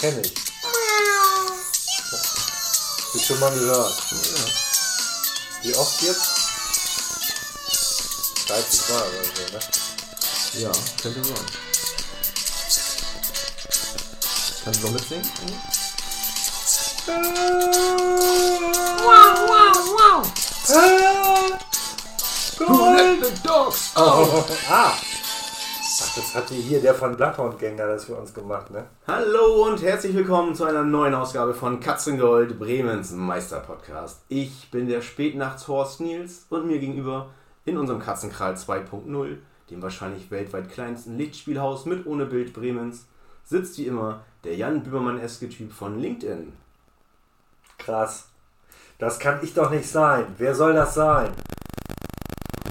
Kenn ich. Ist schon mal gehört. Wie oft jetzt? 30 Mal oder so, ne? Ja, könnte sein. Kannst du noch mitsingen? Wow, wow, wow. Who let the dogs Oh. Ah! Das hatte hier der von Bloodhound-Gänger das für uns gemacht, ne? Hallo und herzlich willkommen zu einer neuen Ausgabe von Katzengold, Bremens Meisterpodcast. Ich bin der Spätnachtshorst Nils und mir gegenüber in unserem Katzenkral 2.0, dem wahrscheinlich weltweit kleinsten Lichtspielhaus mit ohne Bild Bremens, sitzt wie immer der Jan Bübermann-eske Typ von LinkedIn. Krass. Das kann ich doch nicht sein. Wer soll das sein?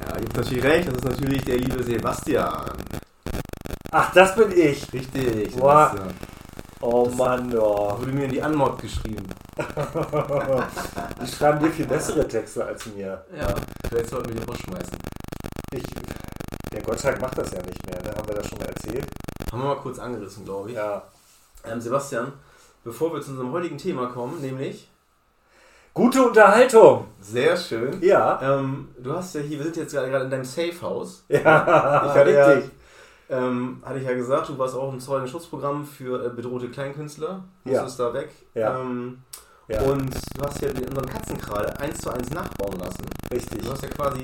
Ja, gibt natürlich recht, das ist natürlich der liebe Sebastian. Ach, das bin ich. Richtig, Boah. Sebastian. Oh Das- Mann, oh. Wurde mir in die Anmod geschrieben. Die schreiben dir viel bessere Texte als mir. Ja, vielleicht sollten wir die rausschmeißen. Ich, der Gottschalk macht das ja nicht mehr, ne? Haben wir das schon mal erzählt? Haben wir mal kurz angerissen, glaube ich. Ja. Ähm, Sebastian, bevor wir zu unserem heutigen Thema kommen, nämlich Gute Unterhaltung. sehr schön. Ja. Ähm, du hast ja hier, wir sind jetzt gerade in deinem Safe House. Ja, Ich ja, richtig. Ähm, hatte ich ja gesagt, du warst auch im Zeugenschutzprogramm für äh, bedrohte Kleinkünstler. Ja. Musstest da weg. Ja. Ähm, Ja, Und du hast ja in unserem Katzenkral eins zu eins nachbauen lassen. richtig. Du hast ja quasi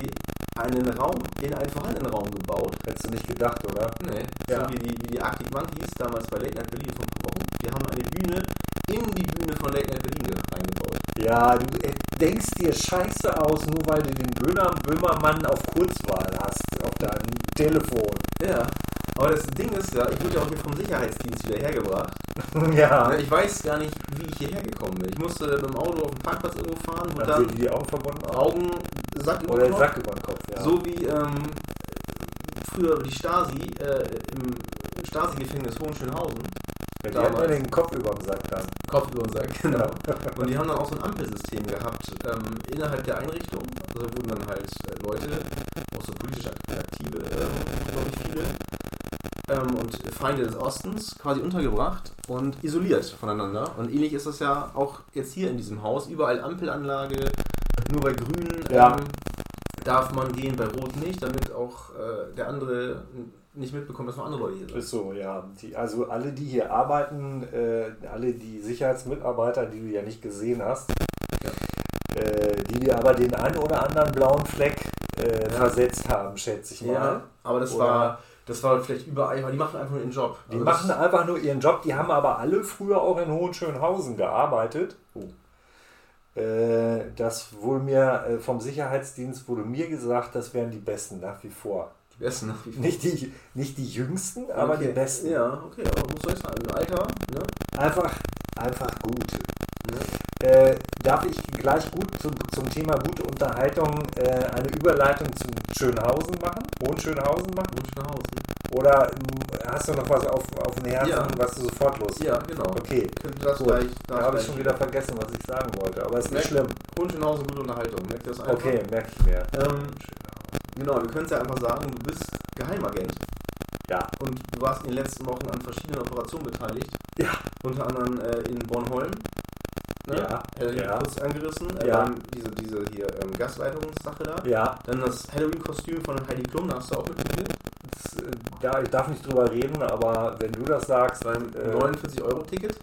einen Raum in einen vorhandenen Raum gebaut. Hättest du nicht gedacht, oder? Nee, Ja. so wie die, wie die Arctic Monkeys damals bei Late Night Berlin paar Wochen. Die haben eine Bühne in die Bühne von Late Night Berlin ge- eingebaut. Ja, du äh, denkst dir scheiße aus, nur weil du den Böhmer, Böhmermann auf Kurzwahl hast, auf deinem Telefon. Ja. Aber das Ding ist ja, ich wurde ja auch hier vom Sicherheitsdienst wieder hergebracht. ja. Ich weiß gar nicht, wie ich hierher gekommen bin. Ich musste mit dem Auto auf den Parkplatz irgendwo fahren und Dann sind die Augen verbunden. Augen, Sack über Oder den. Sack über den Kopf, ja. So wie ähm, früher die Stasi äh, im Stasi-Gefängnis Hohenschönhausen. ja, die hatten ja damals. den Kopf über dem Sack dann. Kopf über den Sack, genau. Und die haben dann auch so ein Ampelsystem gehabt ähm, innerhalb der Einrichtung. Also wurden dann halt äh, Leute, auch so politisch aktive, ähm, glaube ich, viele, ähm, und Feinde des Ostens quasi untergebracht und isoliert voneinander. Und ähnlich ist das ja auch jetzt hier in diesem Haus. Überall Ampelanlage, nur bei Grün Ja. ähm, darf man gehen, bei Rot nicht, damit auch äh, der andere nicht mitbekommt, dass noch andere Leute hier sind. Ist so, ja. Die, also alle, die hier arbeiten, äh, alle die Sicherheitsmitarbeiter, die du ja nicht gesehen hast, Ja. äh, die dir aber den einen oder anderen blauen Fleck äh, Ja. versetzt haben, schätze ich mal. Ja, aber das Oder- war das war vielleicht überall, weil die machen einfach nur ihren Job. Die Also machen einfach nur ihren Job, die haben aber alle früher auch in Hohenschönhausen gearbeitet. Oh. Äh, das wurde mir äh, vom Sicherheitsdienst wurde mir gesagt, das wären die Besten nach wie vor. die besten nach wie vor. Nicht die, nicht die jüngsten, aber Okay. die besten. Ja, okay, aber muss ich sagen, Alter, ne? Einfach, einfach gut. ne? Äh, darf ich gleich gut zum, zum Thema gute Unterhaltung äh, eine Überleitung zum Schönhausen machen? Hohenschönhausen machen? Wunschenhausen. Oder ähm, hast du noch was auf, auf dem Herzen, Ja. was du sofort los Ja, genau. Okay, Könnte das gut. gleich. da habe ich schon wieder vergessen, was ich sagen wollte, aber ist nicht schlimm. Wunschenhausen, gute Unterhaltung. Merkt ihr das einfach? Okay, merke ich mir. Ähm, genau, wir können es ja einfach sagen, du bist Geheimagent Ja, und du warst in den letzten Wochen an verschiedenen Operationen beteiligt. Ja. Unter anderem äh, in Bornholm. Ne? Ja, Äh, ja. Kurz angerissen. Äh, Ja. dann diese, diese hier ähm, Gasleitungssache da. ja, Dann das Halloween-Kostüm von Heidi Klum, da hast du auch mitgespielt. das, äh, da, ich darf nicht drüber reden, aber wenn du das sagst, Beim äh, 49-Euro-Ticket.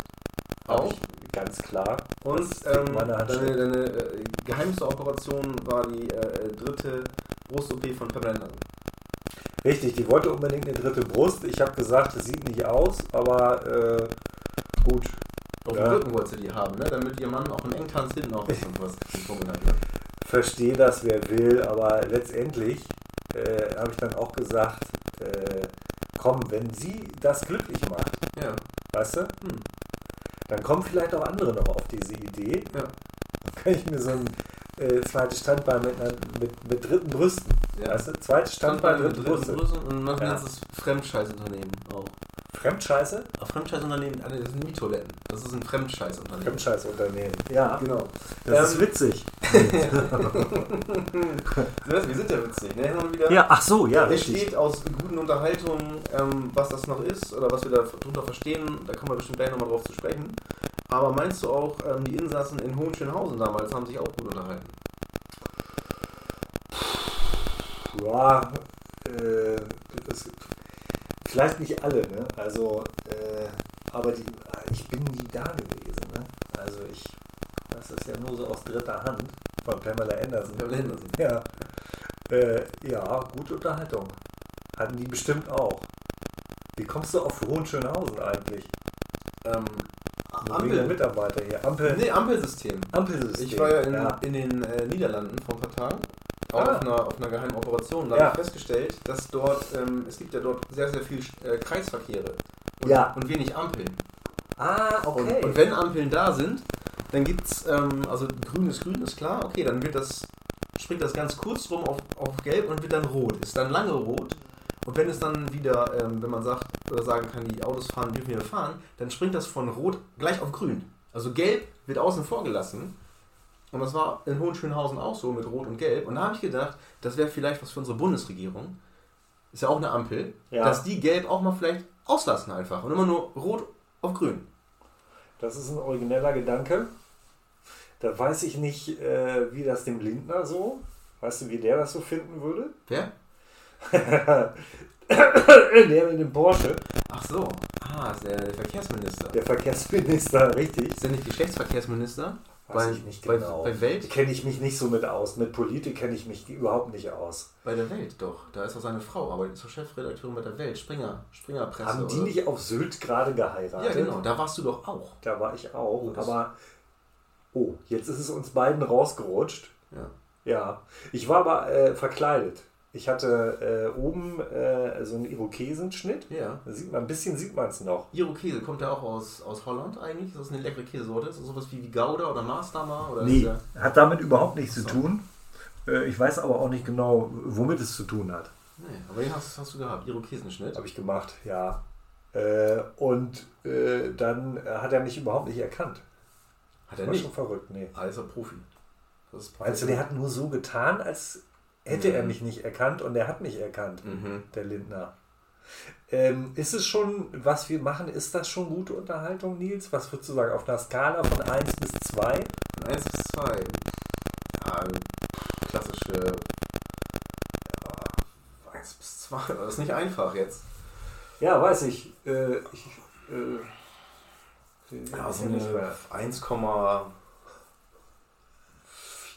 hab Auch. ich ganz klar. Und ähm, deine, deine äh, geheimste Operation war die äh, dritte Brust-OP von Pamela Anderson. Richtig, die wollte unbedingt eine dritte Brust. Ich habe gesagt, das sieht nicht aus, aber gut. Auf Ja. dem Rücken wollte sie die haben, ne? damit ihr Mann auch im Engtanz hinten auch was was getrunken hat. Ne? Verstehe das, wer will, aber letztendlich äh, habe ich dann auch gesagt, äh, komm, wenn sie das glücklich macht, Ja. weißt du, Hm. dann kommen vielleicht auch andere noch auf diese Idee. Ja. Dann kann ich mir so ein äh, zweites Standbein mit, einer, mit, mit dritten Brüsten, Ja. weißt du, zweites Standbein, mit dritte dritten Brüste. Brüsten und man Ja. nennt es Fremdscheißunternehmen auch. Fremdscheiße? Aber Fremdscheißunternehmen, also das sind Mietoiletten. Das ist ein Fremdscheißunternehmen. Fremdscheißunternehmen. Ja, Genau. das ist Ähm, witzig. wir sind ja witzig, ne? Wieder. Ja, ach so, ja, Es richtig. steht aus guten Unterhaltungen, ähm, was das noch ist oder was wir darunter verstehen. Da kommen wir bestimmt gleich nochmal drauf zu sprechen. Aber meinst du auch, ähm, die Insassen in Hohenschönhausen damals haben sich auch gut unterhalten? Ja, äh, das, vielleicht nicht alle, ne? Also, äh, aber die, ich bin nie da gewesen, ne? Also ich, das ist ja nur so aus dritter Hand von Pamela Anderson. Pamela Anderson. Ja, äh, ja, gute Unterhaltung. Hatten die bestimmt auch. Wie kommst du auf Hohenschönhausen eigentlich? Ähm, der Mitarbeiter hier. Ampel, Nee, Ampelsystem. Ampelsystem. Ich war ja in, ja. in den äh, Niederlanden vor ein paar Tagen. Auch Ah. auf, einer, auf einer geheimen Operation. Da Ja. habe ich festgestellt, dass dort, ähm, es gibt ja dort sehr, sehr viel äh, Kreisverkehre. Und, Ja. und wenig Ampeln. Ah, okay. Und, und wenn Ampeln da sind, dann gibt es, ähm, also grün ist grün, ist klar, okay, dann wird das, springt das ganz kurz rum auf, auf gelb und wird dann rot. Ist dann lange rot. Und wenn es dann wieder, ähm, wenn man sagt oder sagen kann, die Autos fahren, dürfen wir fahren, dann springt das von rot gleich auf grün. Also gelb wird außen vor gelassen. Und das war in Hohenschönhausen auch so mit Rot und Gelb. Und da habe ich gedacht, das wäre vielleicht was für unsere Bundesregierung. Ist ja auch eine Ampel, Ja. dass die Gelb auch mal vielleicht auslassen einfach. Und immer nur Rot auf Grün. Das ist ein origineller Gedanke. Da weiß ich nicht, äh, wie das dem Lindner so, weißt du, wie der das so finden würde? Wer? der mit dem Porsche, Ach so. Ah, ist der Verkehrsminister. der Verkehrsminister, richtig. Ist der nicht Geschlechtsverkehrsminister? Weiß bei, ich nicht bei, genau. bei Welt? Kenne ich mich nicht so mit aus. Mit Politik kenne ich mich überhaupt nicht aus. Bei der Welt doch. Da ist doch seine Frau, aber die ist doch Chefredakteurin bei der Welt. Springer, Springerpresse. Haben die oder- nicht auf Sylt gerade geheiratet? Ja, genau. Da warst du doch auch. Da war ich auch. Oh, aber, oh, jetzt ist es uns beiden rausgerutscht. Ja. Ja, ich war aber äh, verkleidet. Ich hatte äh, oben äh, so einen Irokesenschnitt. Ja. Da sieht man, ein bisschen sieht man es noch. Irokese, kommt der auch aus, aus Holland eigentlich? Ist das eine leckere Käsesorte? Ist das sowas wie, wie Gouda oder Maasdamer? Oder Nee, ist der, hat damit überhaupt nichts zu So. tun. Äh, ich weiß aber auch nicht genau, womit es zu tun hat. nee, aber den hast, hast du gehabt. Irokesenschnitt. Habe ich gemacht, ja. Äh, und äh, dann hat er mich überhaupt nicht erkannt. Hat er War nicht. schon verrückt, nee. Ah, ist er Profi. Das ist Meinst du, der hat nur so getan, als hätte er Mhm. mich nicht erkannt und er hat mich erkannt, Mhm. der Lindner. Ähm, ist es schon, was wir machen, ist das schon gute Unterhaltung, Nils? Was würdest du sagen, auf einer Skala von 1 bis 2? Von 1 bis 2. Ja, klassische. Ja, 1 bis 2. Das ist nicht einfach jetzt. Ja, weiß ich. Äh, ich äh, Ja, so eine mehr.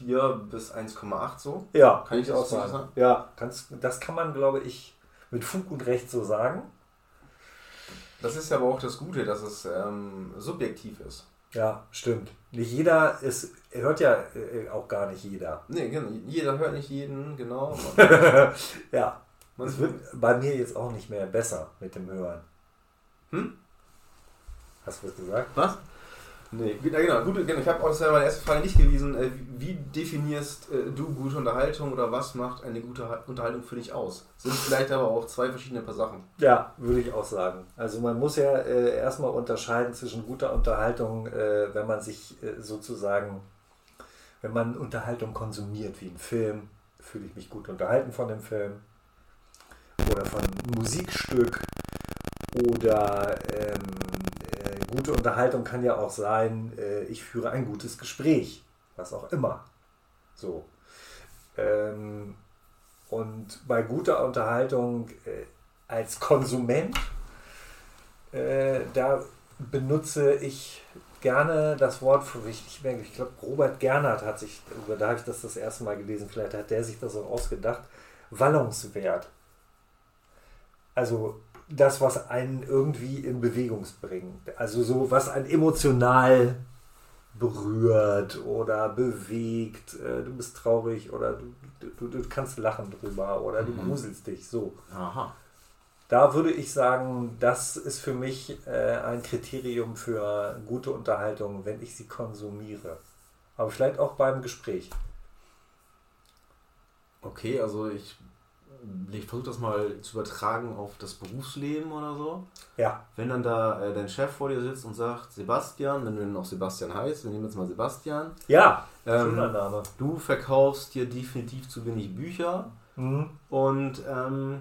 1,4 bis 1,8 so. Ja, Kann ich das auch sagen. sagen? Ja, kannst, das kann man, glaube ich, mit Fug und Recht so sagen. Das ist ja aber auch das Gute, dass es ähm, subjektiv ist. Ja, stimmt. Nicht jeder ist, hört ja äh, auch gar nicht jeder. Nee, genau. Jeder hört nicht jeden, genau. ja, Man, es wird bei mir jetzt auch nicht mehr besser mit dem Hören. Hm? Hast du was gesagt? Was? Nee, ja, genau. Gut, genau. Ich habe auch, das wäre meine erste Frage nicht gewesen. Äh, wie definierst äh, du gute Unterhaltung oder was macht eine gute Ha- Unterhaltung für dich aus? Sind vielleicht aber auch zwei verschiedene Paar Sachen. Ja, würde ich auch sagen. Also man muss ja äh, erstmal unterscheiden zwischen guter Unterhaltung, äh, wenn man sich äh, sozusagen, wenn man Unterhaltung konsumiert, wie ein Film, fühle ich mich gut unterhalten von dem Film. Oder von einem Musikstück. Oder ähm, äh, gute Unterhaltung kann ja auch sein, äh, ich führe ein gutes Gespräch. Was auch immer. So. Ähm, und bei guter Unterhaltung äh, als Konsument, äh, da benutze ich gerne das Wort, für- ich, ich, glaube, Robert Gernhardt hat sich, da habe ich das das erste Mal gelesen, vielleicht hat der sich das auch ausgedacht, Wallungswert. Also das, was einen irgendwie in Bewegung bringt. Also so, was einen emotional berührt oder bewegt. Äh, Du bist traurig oder du, du, du kannst lachen drüber oder du Mhm. gruselst dich. So. Aha. Da würde ich sagen, das ist für mich äh, ein Kriterium für gute Unterhaltung, wenn ich sie konsumiere. Aber vielleicht auch beim Gespräch. Okay, also ich, ich versuche das mal zu übertragen auf das Berufsleben oder so. Ja, Wenn dann da äh, dein Chef vor dir sitzt und sagt, Sebastian, wenn du ihn noch Sebastian heißt, wir nehmen jetzt mal Sebastian, ja, Ähm, du verkaufst dir definitiv zu wenig Bücher mhm. und ähm,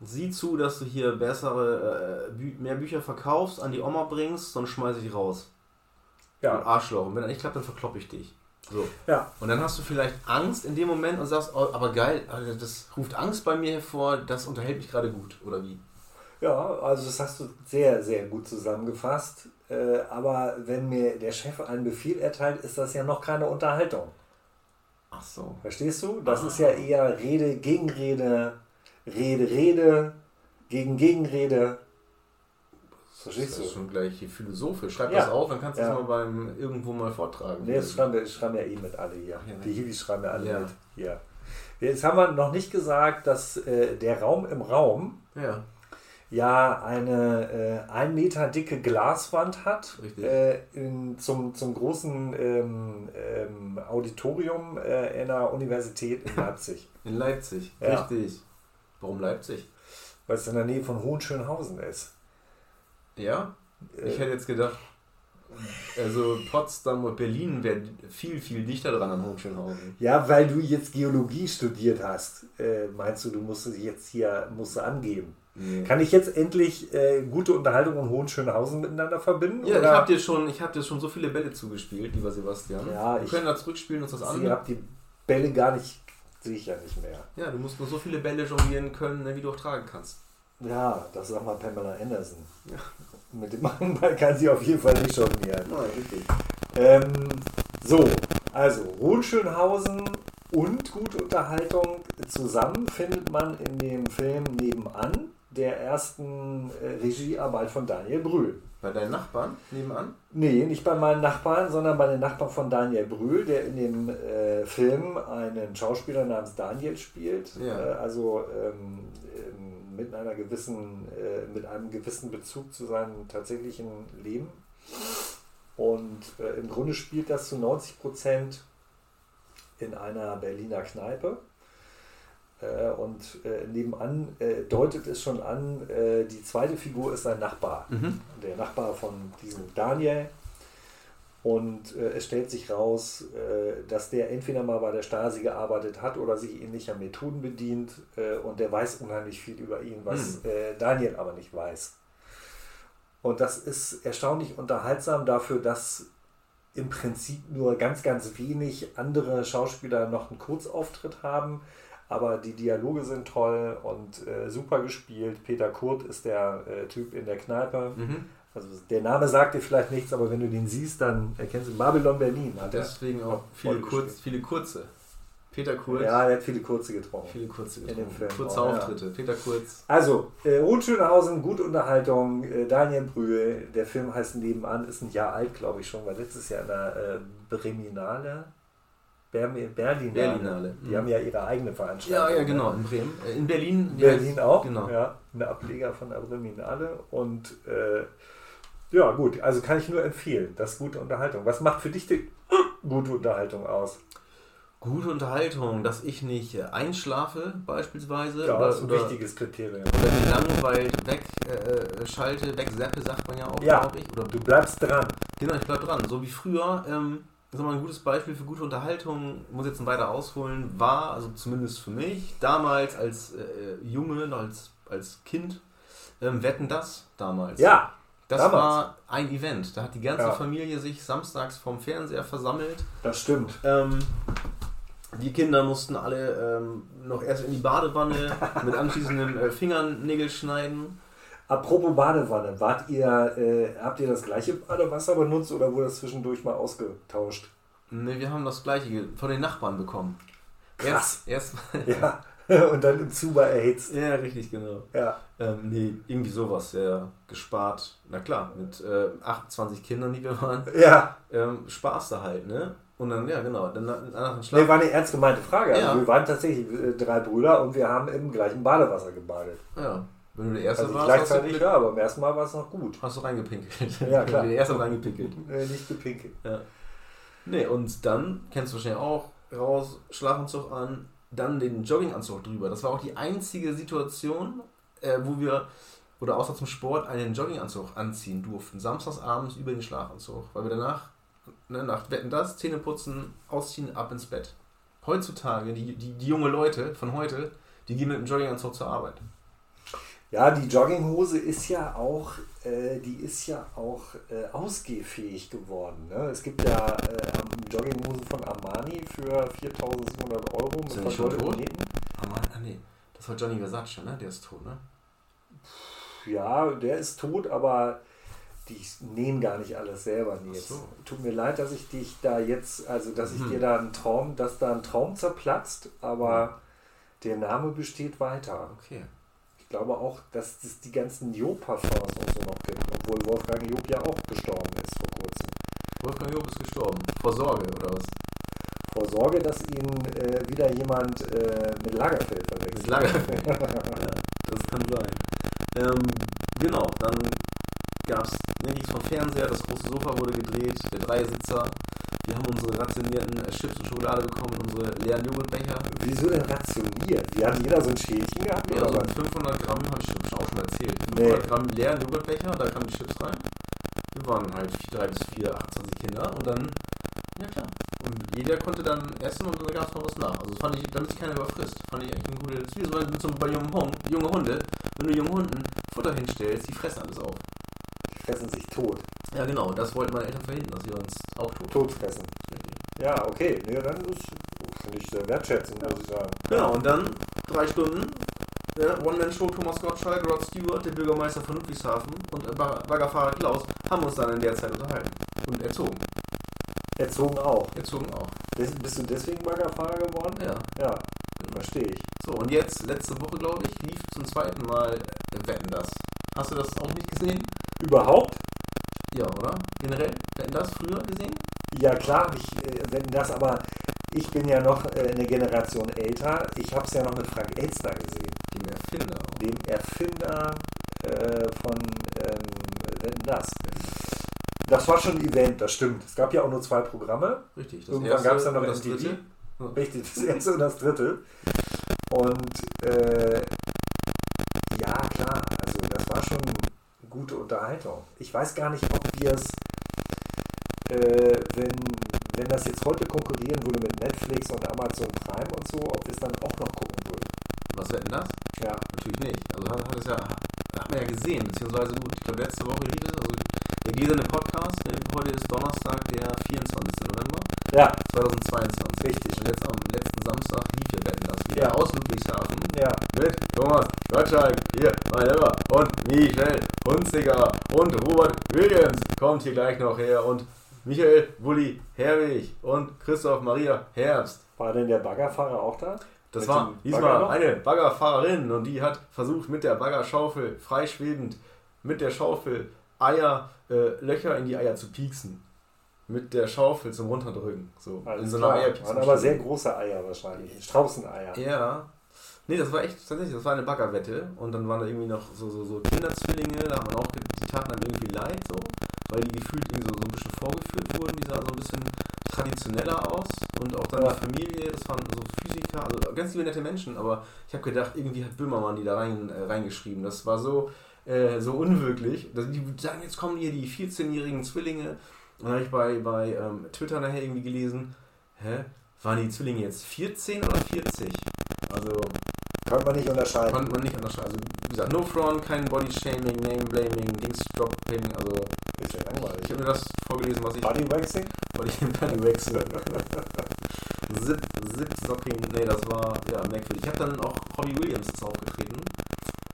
sieh zu, dass du hier bessere, äh, Bü mehr Bücher verkaufst, an die Oma bringst, sonst schmeiße ich raus. Ja. Und Arschloch. Und wenn das nicht klappt, dann verkloppe ich dich. So. Ja. Und dann hast du vielleicht Angst in dem Moment und sagst, oh, aber geil, das ruft Angst bei mir hervor, das unterhält mich gerade gut, oder wie? Ja, also das hast du sehr, sehr gut zusammengefasst. Äh, aber wenn mir der Chef einen Befehl erteilt, ist das ja noch keine Unterhaltung. Ach so. Verstehst du? Das ah. ist ja eher Rede, Gegenrede, Rede, Rede, gegen Gegenrede. Verstehst das ist schon gleich philosophisch. Schreib ja. das auf, dann kannst du es mal beim irgendwo mal vortragen. Nee, das schreiben wir, schreiben ja eh mit alle hier. Ja, Die Hiwis schreiben ja alle ja. mit hier. Jetzt haben wir noch nicht gesagt, dass äh, der Raum im Raum ja, ja eine äh, ein Meter dicke Glaswand hat äh, in, zum, zum großen ähm, ähm, Auditorium äh, in der Universität in Leipzig. In Leipzig, richtig. Warum Leipzig? Weil es in der Nähe von Hohenschönhausen ist. Ja? Ich hätte jetzt gedacht, also Potsdam und Berlin wäre viel, viel dichter dran an Hohenschönhausen. Ja, weil du jetzt Geologie studiert hast. Äh, meinst du, du musst jetzt hier musst angeben? Nee. Kann ich jetzt endlich äh, gute Unterhaltung und Hohenschönhausen miteinander verbinden? Ja, oder? ich habe dir, schon, hab dir schon so viele Bälle zugespielt, lieber Sebastian. Ja, Wir können da zurückspielen uns das an. Ich habe die Bälle gar nicht, sehe ich ja nicht mehr. Ja, du musst nur so viele Bälle jonglieren können, ne, wie du auch tragen kannst. Ja, das sagt mal Pamela Anderson. Ja. Mit dem Ball kann sie auf jeden Fall nicht jonglieren. Nein, richtig. Ähm, so, also Hohenschönhausen und gute Unterhaltung zusammen findet man in dem Film Nebenan, der ersten äh, Regiearbeit von Daniel Brühl. Bei deinen Nachbarn nebenan? Nee, nicht bei meinen Nachbarn, sondern bei den Nachbarn von Daniel Brühl, der in dem äh, Film einen Schauspieler namens Daniel spielt. Ja. Äh, also ähm, mit einer gewissen, äh, mit einem gewissen Bezug zu seinem tatsächlichen Leben. Und äh, im Grunde spielt das zu 90 Prozent in einer Berliner Kneipe. Äh, und äh, nebenan äh, deutet es schon an, äh, die zweite Figur ist sein Nachbar. Mhm. Der Nachbar von diesem Daniel, und äh, es stellt sich raus, äh, dass der entweder mal bei der Stasi gearbeitet hat oder sich ähnlicher Methoden bedient. Äh, und der weiß unheimlich viel über ihn, was hm. Äh, Daniel aber nicht weiß. Und das ist erstaunlich unterhaltsam dafür, dass im Prinzip nur ganz, ganz wenig andere Schauspieler noch einen Kurzauftritt haben. Aber die Dialoge sind toll und äh, super gespielt. Peter Kurt ist der äh, Typ in der Kneipe. Mhm also der Name sagt dir vielleicht nichts, aber wenn du den siehst, dann erkennst du Babylon Berlin. Hat Deswegen auch viele, kurz, viele kurze. Peter Kurz. Ja, er hat viele kurze getroffen. Viele kurze getroffen. Kurze Auftritte. Ja. Peter Kurz. Also, äh, Ruth Schönhausen, gute Unterhaltung. Äh, Daniel Brühl, der Film heißt Nebenan, ist ein Jahr alt, glaube ich schon, weil letztes Jahr in der äh, Breminale. Berlinale. Berlinale. Die mhm. haben ja ihre eigene Veranstaltung. Ja, ja, genau, in Bremen. Äh, in Berlin. Berlin auch. Genau. Ja, ein Ableger von der Breminale. Und äh, ja, gut, also kann ich nur empfehlen. Das ist gute Unterhaltung. Was macht für dich die gute Unterhaltung aus? Gute Unterhaltung, dass ich nicht äh, einschlafe beispielsweise. Ja, oder, das ist ein oder, wichtiges Kriterium. Oder mich langweilt wegschalte, äh, wegseppe, sagt man ja auch, ja, glaube ich. Oder du bleibst dran. Genau, ich bleib dran. So wie früher, ähm, das ist mal ein gutes Beispiel für gute Unterhaltung, muss jetzt weiter ausholen, war, also zumindest für mich, damals als äh, Junge, als, als Kind, ähm, Wetten das damals. Ja, das Damals. war ein Event. Da hat die ganze ja. Familie sich samstags vorm Fernseher versammelt. Das stimmt. Ähm, die Kinder mussten alle ähm, noch erst in die Badewanne mit anschließenden äh, Fingernägel schneiden. Apropos Badewanne, wart ihr, äh, habt ihr das gleiche Badewasser benutzt oder wurde das zwischendurch mal ausgetauscht? Ne, wir haben das gleiche von den Nachbarn bekommen. Krass. Erst, erst ja. und dann im Zuber erhitzt. Ja, richtig, genau. Ja. Ähm, nee, irgendwie sowas, ja, gespart. Na klar, mit äh, 28 Kindern, die wir waren. Ja. Ähm, Spaß da halt, ne? Und dann, ja, genau, dann nach dem Schlaf. Nee, war eine ernst gemeinte Frage. Also ja. wir waren tatsächlich äh, drei Brüder und wir haben im gleichen Badewasser gebadet. Ja. Wenn du der Erste also warst. Gleichzeitig ja, aber beim ersten Mal war es noch gut. Hast du reingepinkelt. Ja, klar. der Erste reingepinkelt. Äh, nicht gepinkelt. Ja. Nee, und dann, kennst du wahrscheinlich auch, raus, Schlafentzug an, dann den Jogginganzug drüber. Das war auch die einzige Situation, äh, wo wir, oder außer zum Sport, einen Jogginganzug anziehen durften. Samstagsabends über den Schlafanzug. Weil wir danach ne, nach Wetten das, Zähne putzen, ausziehen, ab ins Bett. Heutzutage, die, die, die junge Leute von heute, die gehen mit dem Jogginganzug zur Arbeit. Ja, die Jogginghose ist ja auch, äh, die ist ja auch äh, ausgehfähig geworden. Ne? Es gibt ja äh, Jogginghosen von Armani für 4.700 Euro mit vergoldeten Nähten. Armani, ah nee, das war Johnny Versace, ne? Der ist tot, ne? Ja, der ist tot, aber die nehmen gar nicht alles selber jetzt. So. Tut mir leid, dass ich dich da jetzt, also dass ich mhm. dir da einen Traum, dass da ein Traum zerplatzt, aber mhm. der Name besteht weiter. Okay glaube auch, dass es die ganzen Job-Parfums und so noch gibt, obwohl Wolfgang Job ja auch gestorben ist vor kurzem. Wolfgang Job ist gestorben. Vor Sorge, oder was? Vor Sorge, dass ihn äh, wieder jemand äh, mit Lagerfeld verwechselt. Mit Lagerfeld. ja, das kann sein. Ähm, genau, dann gab es nichts vom Fernseher, das große Sofa wurde gedreht, der Dreisitzer. Wir haben unsere rationierten äh, Chips und Schokolade bekommen, unsere leeren Joghurtbecher. Wieso denn rationiert? Wir hatten jeder so ein Schälchen gehabt? Ja, so 500 Gramm, habe ich schon auch schon erzählt. 500 nee. Gramm leeren Joghurtbecher, da kamen die Chips rein. Wir waren halt 3 bis 4, 28 Kinder und dann, ja klar. Und jeder konnte dann essen und dann gab es noch was nach. Also fand ich, damit sich keiner überfrisst, fand ich eigentlich ein gutes, wie so mit so bei jungen Hund, junge Hunde, wenn du jungen Hunden Futter hinstellst, die fressen alles auf fressen sich tot. Ja, genau. Das wollten meine Eltern verhindern, dass wir uns auch tot, tot fressen. Ja, okay. Nee, dann ist finde ich sehr wertschätzend, ja. muss ich sagen. Genau, und dann drei Stunden ja, One-Man-Show Thomas Gottschalk, Rod Stewart, der Bürgermeister von Ludwigshafen und Baggerfahrer Klaus haben uns dann in der Zeit unterhalten und erzogen. Erzogen auch? Erzogen auch. Bist du deswegen Baggerfahrer geworden? Ja. Ja, verstehe ich. So, und jetzt, letzte Woche, glaube ich, lief zum zweiten Mal Wetten das. Hast du das auch nicht gesehen? Überhaupt? Ja, oder? Generell? Wetten das früher gesehen? Ja, klar, ich äh, Wetten das, aber ich bin ja noch äh, eine Generation älter. Ich habe es ja noch mit Frank Elstner gesehen. Dem Erfinder. Dem Erfinder äh, von ähm, Wetten das. Das war schon ein Event, das stimmt. Es gab ja auch nur zwei Programme. Richtig. Irgendwann gab es dann noch das dritte. Richtig, das erste und das dritte. Und äh, ja, klar, also das war schon gute Unterhaltung. Ich weiß gar nicht, ob wir es, äh, wenn, wenn das jetzt heute konkurrieren würde mit Netflix und Amazon Prime und so, ob wir es dann auch noch gucken würden. Was wäre denn das? Ja. Natürlich nicht. Also hat, hat es ja, hat man ja gesehen, beziehungsweise gut, ich glaube letzte Woche lief es, also der gläserne Podcast, heute ist Donnerstag, der 24. November. Ja. 2022. Richtig. Und jetzt am letzten Samstag lief ja Wetten das wieder ja. aus Ludwigshafen. Ja. Mit Thomas Gottschalk, hier, mein Lieber, und Michel Hunziger und Robert Williams kommt hier gleich noch her und Michael Wulli Herwig und Christoph Maria Herbst. War denn der Baggerfahrer auch da? Das mit war diesmal eine Baggerfahrerin und die hat versucht mit der Baggerschaufel freischwebend mit der Schaufel Eier, äh, Löcher in die Eier zu pieksen mit der Schaufel zum Runterdrücken. So, Alles in so einer Eier waren aber sehr große Eier wahrscheinlich. Straußeneier. Ja. Nee, das war echt tatsächlich, das war eine Baggerwette. Und dann waren da irgendwie noch so, so, so Kinderzwillinge, da haben wir auch, die taten dann irgendwie leid, so, weil die gefühlt irgendwie so, so ein bisschen vorgeführt wurden. Die sahen so ein bisschen traditioneller aus. Und auch dann ja. die Familie, das waren so Physiker, also ganz liebe nette Menschen, aber ich habe gedacht, irgendwie hat Böhmermann die da rein, äh, reingeschrieben. Das war so, äh, so unwirklich. Die sagen, jetzt kommen hier die 14-jährigen Zwillinge dann habe ich bei, bei ähm, Twitter nachher irgendwie gelesen, hä, waren die Zwillinge jetzt 14 oder 40? Also. Konnte man nicht unterscheiden. Konnte man nicht unterscheiden. Also, wie gesagt, no front, kein Body-Shaming, Name-Blaming, Dings-Dropping, also. Ist ja langweilig. Ich habe mir das vorgelesen, was ich. Body-Waxing? Body-Waxing. Zip, Zip-Socking, nee, das war, ja, merkwürdig. Ich habe dann auch, Robbie Williams ist aufgetreten.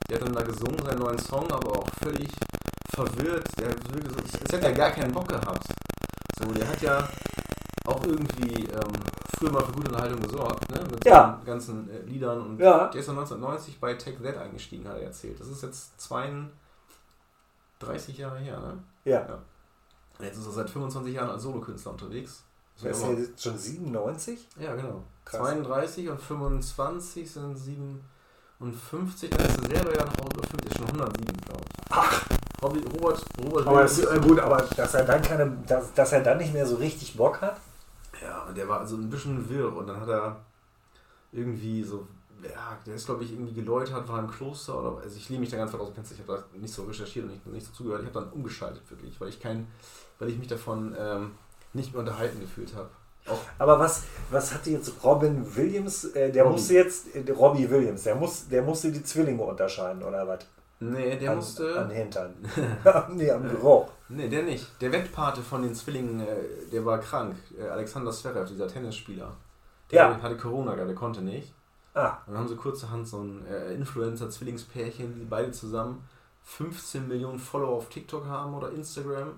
Der hat dann da gesungen, seinen neuen Song, aber auch völlig verwirrt. Der wirklich so, es hätte ja gar keinen Bock gehabt. So, der hat ja auch irgendwie ähm, früher mal für gute Unterhaltung gesorgt, ne? Mit ja. ganzen äh, Liedern und ja. der ist dann 1990 bei Take That eingestiegen, hat er erzählt. Das ist jetzt 32 Jahre her, ne? Ja. ja. Jetzt ist er seit 25 Jahren als Solokünstler unterwegs. So ist er jetzt schon 97? Ja, genau. Krass. 32 und 25 sind 57, dann ist er selber ja noch über 50, schon 107, glaube ich. Ach! Robert, Robert, Robert aber ist, äh, gut, aber dass er dann keine, dass, dass er dann nicht mehr so richtig Bock hat. Ja, und der war also ein bisschen wirr und dann hat er irgendwie so, ja, der ist glaube ich irgendwie geläutert, war im Kloster oder, also ich lehne mich da ganz weit aus dem Fenster, ich habe da nicht so recherchiert und nicht, nicht so zugehört, ich habe dann umgeschaltet wirklich, weil ich kein, weil ich mich davon ähm, nicht mehr unterhalten gefühlt habe. Aber was, was hatte jetzt Robin Williams? Äh, der Robbie. musste jetzt, äh, Robbie Williams, der, muss, der musste die Zwillinge unterscheiden, oder was? Nee, der an, musste. An Hintern. nee, am Geruch. Nee, der nicht. Der Wettpate von den Zwillingen, äh, der war krank. Äh, Alexander Zverev, dieser Tennisspieler. Der Ja. hatte Corona, gehabt, der konnte nicht. Ah, Und dann haben sie kurzerhand so ein äh, Influencer-Zwillingspärchen, die beide zusammen 15 Millionen Follower auf TikTok haben oder Instagram.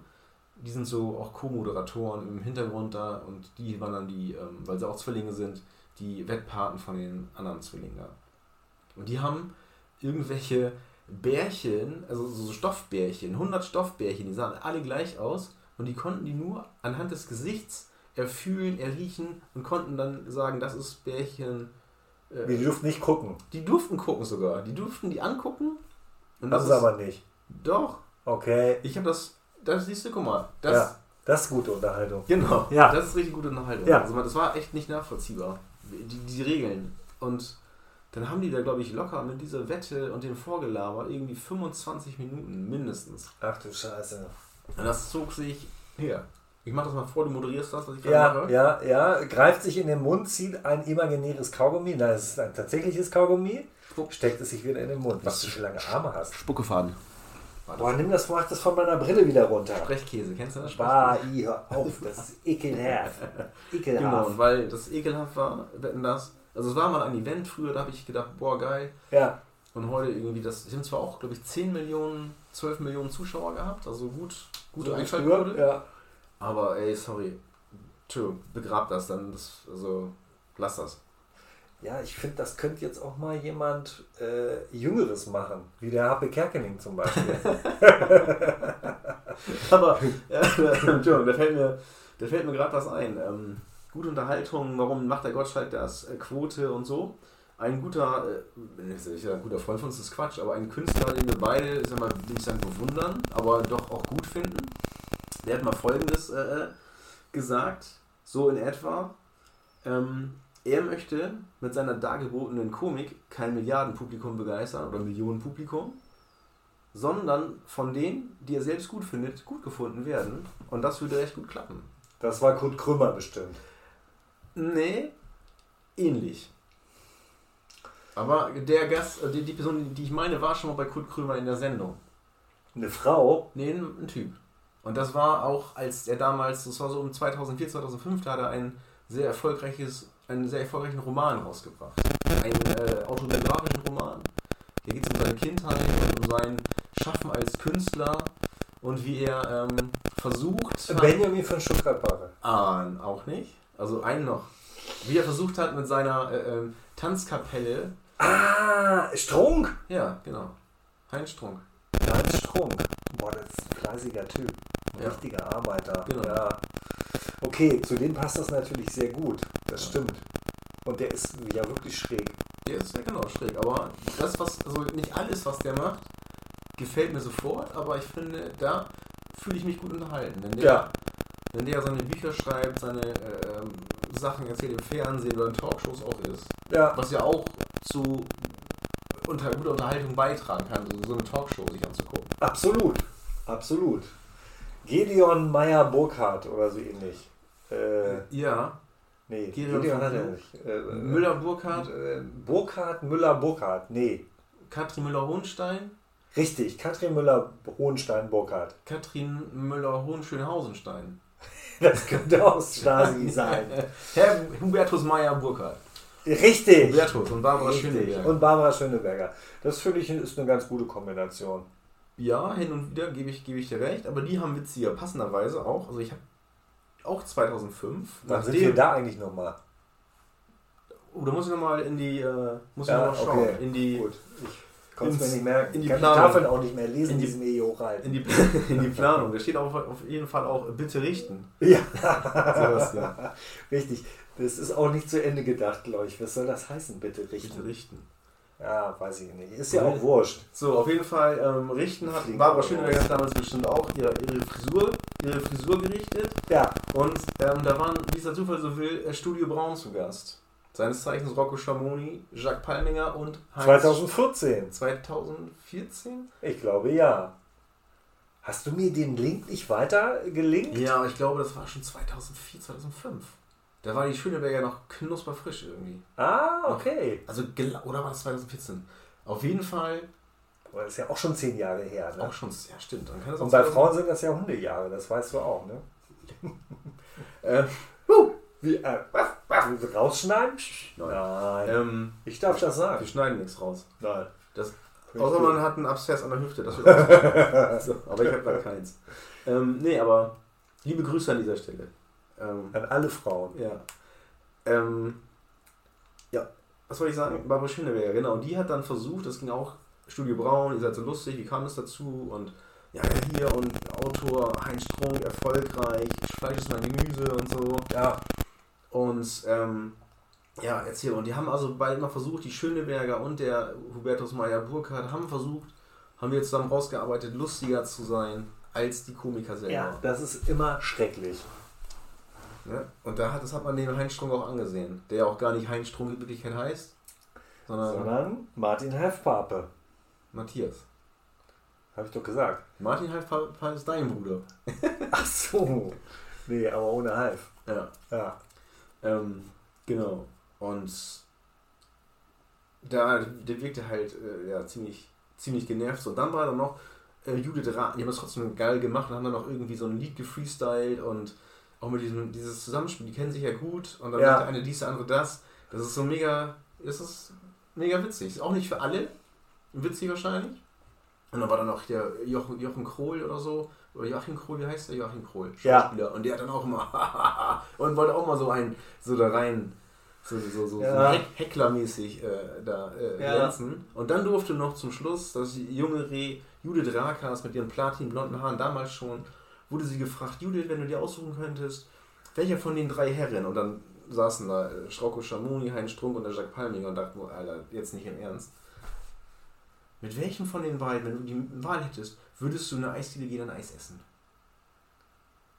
Die sind so auch Co-Moderatoren im Hintergrund da und die waren dann die, ähm, weil sie auch Zwillinge sind, die Wettpaten von den anderen Zwillingen da. Und die haben irgendwelche Bärchen, also so Stoffbärchen, 100 Stoffbärchen, die sahen alle gleich aus und die konnten die nur anhand des Gesichts erfühlen, erriechen und konnten dann sagen, das ist Bärchen. äh, wir durften nicht gucken. die durften gucken sogar. Die durften die angucken. Und Das das ist aber nicht. Doch. Okay. Ich habe das. Das siehst du, guck mal. Das, ja, das ist gute Unterhaltung. Genau. Ja. Das ist richtig gute Unterhaltung. Ja. Also das war echt nicht nachvollziehbar. Die, die Regeln. Und dann haben die da, glaube ich, locker mit dieser Wette und dem Vorgelaber irgendwie 25 Minuten mindestens. Ach du Scheiße. Und das zog sich her. Ich mach das mal vor, du moderierst das, was ich Ja, mache. ja, ja. Greift sich in den Mund, zieht ein imaginäres Kaugummi. Nein, es ist ein tatsächliches Kaugummi. Spuck. Steckt es sich wieder in den Mund. Was du für lange Arme hast. Spuckefaden. Boah, nimm das, mach das von meiner Brille wieder runter. Sprechkäse, kennst du das? Bah, i, hör auf, das ist ekelhaft. Genau, Ekelhaft. und weil das ekelhaft war, wetten das. Also es war mal ein Event früher, da habe ich gedacht, boah geil. Ja, Und heute irgendwie, das sind zwar auch, glaube ich, 10 Millionen, 12 Millionen Zuschauer gehabt, also gut, gute so Einschaltquote. Ja. Aber ey, sorry, tschö, begrab das dann, das, also lass das. Ja, ich finde, das könnte jetzt auch mal jemand äh, Jüngeres machen, wie der Happe Kerkeling zum Beispiel. Aber, äh, Entschuldigung, da fällt mir, da fällt mir gerade was ein. Ähm, gute Unterhaltung, warum macht der Gottschalk das? Äh, Quote und so. Ein guter, äh, ja ein guter Freund von uns ist Quatsch, aber ein Künstler, den wir beide, sag mal, ich sagen, bewundern, aber doch auch gut finden. Der hat mal folgendes äh, gesagt, so in etwa. Ähm, er möchte mit seiner dargebotenen Komik kein Milliardenpublikum begeistern oder Millionenpublikum, sondern von denen, die er selbst gut findet, gut gefunden werden. Und das würde recht gut klappen. Das war Kurt Krümmer bestimmt. Nee, ähnlich. Aber der Gast, äh, die, die Person, die ich meine, war schon mal bei Kurt Krömer in der Sendung. Eine Frau, Nee, ein, ein Typ. Und das war auch, als er damals, das war so um 2004, 2005, da hat er ein sehr erfolgreiches, einen sehr erfolgreichen Roman rausgebracht. Einen äh, autobiografischen Roman. Hier geht es um seine Kindheit und um sein Schaffen als Künstler und wie er ähm, versucht Benjamin von Stuttgart-Barre. Ah, auch nicht. Also einen noch. Wie er versucht hat mit seiner äh, ähm, Tanzkapelle. Ah, Strunk. Ja, genau. Heinz Strunk. Heinz Strunk. Boah, das ist ein fleißiger Typ. Ein Ja. richtiger Arbeiter. Genau. Ja. Okay, zu dem passt das natürlich sehr gut. Das Ja. stimmt. Und der ist ja wirklich schräg. Der ist ja genau schräg. Aber das, was, also nicht alles, was der macht, gefällt mir sofort. Aber ich finde, da fühle ich mich gut unterhalten. Wenn der, Ja. wenn der seine Bücher schreibt, seine äh, Sachen erzählt im Fernsehen oder in Talkshows auch ist. Ja. Was ja auch zu unter, guter Unterhaltung beitragen kann, so, so eine Talkshow sich anzugucken. Absolut. Absolut. Gedeon Meyer Burkhardt oder so ähnlich. Äh, Ja. nee, Gedeon Gedeon hat er nicht. Äh, äh, Müller Burkhardt, Äh, Burkhardt, Müller, Burkhardt. Nee. Katrin Müller-Hohenstein, Richtig, Katrin Müller, Hohenstein, Burkhardt. Katrin Müller-Hohenschönhausenstein. Das könnte aus Stasi sein. Herr Hubertus Meyer-Burkhardt. Richtig. Hubertus und Barbara Richtig. Schöneberger. Und Barbara Schöneberger. Das finde ich ist eine ganz gute Kombination. Ja, hin und wieder gebe ich, gebe ich dir recht, aber die haben witziger, passenderweise auch. Also ich habe auch 2005, Wann sind wir da eigentlich nochmal? Oh, da muss ich nochmal in die, äh, muss ich Ja, noch mal schauen, okay. in die, Gut. Ich konnte es mir nicht merken. in die ich kann die Planung. Tafeln auch nicht mehr lesen, In die- die sind eh hochreif. in die, in die Planung. Da steht auch auf jeden Fall auch bitte richten. Ja, Sowas, ja. richtig. Das ist auch nicht zu Ende gedacht, glaube ich. Was soll das heißen, bitte Bitte richten? Ja, weiß ich nicht. Ist ja auch wurscht. So, auf jeden Fall, ähm, richten hat Barbara Schöneberger hat damals bestimmt auch ihre, ihre Frisur, ihre Frisur gerichtet. Ja, Und ähm, da waren, wie es der Zufall so will, äh, Studio Braun zu Gast. Seines Zeichens Rocco Schamoni, Jacques Palminger und Heinz 2014. 2014? Ich glaube ja. Hast du mir den Link nicht weiter gelinkt? Ja, aber ich glaube, das war schon 2004, 2005. Da war die Schöneberger noch knusperfrisch irgendwie. Ah, okay. Also, oder war das 2014? Auf jeden Fall. Aber das ist ja auch schon zehn Jahre her. Ne? Auch schon, ja, stimmt. Und bei Frauen sind das ja Hundejahre, das weißt du auch, ne? äh, Wie, äh, was, was, rausschneiden? Nein. Ähm, ich darf das sagen. Wir schneiden nichts raus. Nein. Das, außer man hat einen Abszess an der Hüfte. Das wird so, aber ich habe da keins. Ähm, nee, aber liebe Grüße an dieser Stelle. Ähm, an alle Frauen. Ja. Ähm, ja, was soll ich sagen? Barbara Schöneberger, genau. Und die hat dann versucht, das ging auch, Studio Braun, ihr seid so lustig, wie kam es dazu? Und ja, hier und Autor Heinz Strunk, erfolgreich, Fleisch ist mein Gemüse und so. Ja. Und ähm, ja, erzähl. Und die haben also beide mal versucht, die Schöneberger und der Hubertus Meyer Burkhardt haben versucht, haben wir zusammen rausgearbeitet, lustiger zu sein als die Komiker selber. Ja, das ist immer schrecklich. Ja? Und da hat, das hat man den Heinz Strunk auch angesehen, der auch gar nicht Heinz Strunk in Wirklichkeit heißt, sondern, sondern Martin Halfpape. Matthias. Habe ich doch gesagt. Martin Halfpape ist dein Bruder. Ach so. Nee, aber ohne Half. Ja. Ja. Ähm, genau. Und da, der wirkte halt äh, ja, ziemlich, ziemlich genervt. So, dann war da noch äh, Judith Rath, die haben das trotzdem geil gemacht und haben dann noch irgendwie so ein Lied gefreestylt und auch mit diesem dieses Zusammenspiel, die kennen sich ja gut und dann ja. macht der eine dies, der andere das. Das ist so mega, das ist mega witzig. Ist auch nicht für alle witzig wahrscheinlich. Und dann war dann noch der Jochen, Jochen Krohl oder so, oder Joachim Krohl, wie heißt der? Joachim Krohl, Schauspieler. Ja. Und der hat dann auch immer und wollte auch mal so ein, so da rein, so, so, so, ja. so Hecklermäßig äh, da äh, glänzen. Und dann durfte noch zum Schluss das junge Reh Judith Rakas mit ihren platinblonden Haaren damals schon, wurde sie gefragt, Judith, wenn du dir aussuchen könntest, welcher von den drei Herren? Und dann saßen da äh, Strauko Schamoni, Heinz Strunk und der Jacques Palminger und dachten, Alter, jetzt nicht im Ernst. Mit welchem von den beiden, wenn du die Wahl hättest, würdest du in eine Eisdiele gehen und Eis essen?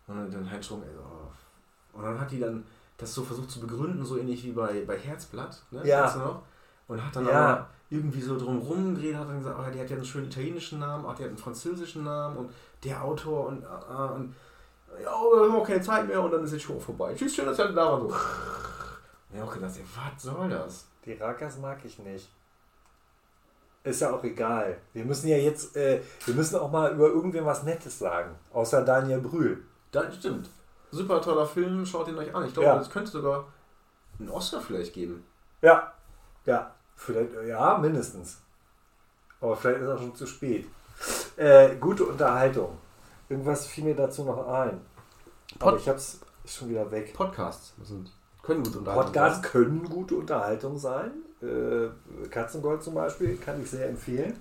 Und dann Heinz Strunk, oh. und dann hat die dann das so versucht zu begründen, so ähnlich wie bei, bei Herzblatt, ne? Ja. noch? Und hat dann ja. irgendwie so drumherum geredet, hat dann gesagt, oh, die hat ja einen schönen italienischen Namen, auch die hat einen französischen Namen und der Autor und, uh, und ja, wir haben auch keine Zeit mehr und dann ist die Show vorbei. Tschüss, schön, dass ihr da war. So. Und ich habe auch gedacht, was soll das? Die Rakas mag ich nicht. Ist ja auch egal. Wir müssen ja jetzt, äh, wir müssen auch mal über irgendwen was Nettes sagen. Außer Daniel Brühl. Das stimmt. Super toller Film, schaut ihn euch an. Ich glaube, Ja. es könnte sogar einen Oscar vielleicht geben. Ja. Ja. Vielleicht, ja, mindestens. Aber vielleicht ist auch schon zu spät. Äh, gute Unterhaltung. Irgendwas fiel mir dazu noch ein. Aber Pod- ich hab's schon wieder weg. Podcasts sind, können gut unterhalten Podcasts können gute Unterhaltung sein. Äh, Katzengold zum Beispiel kann ich sehr empfehlen.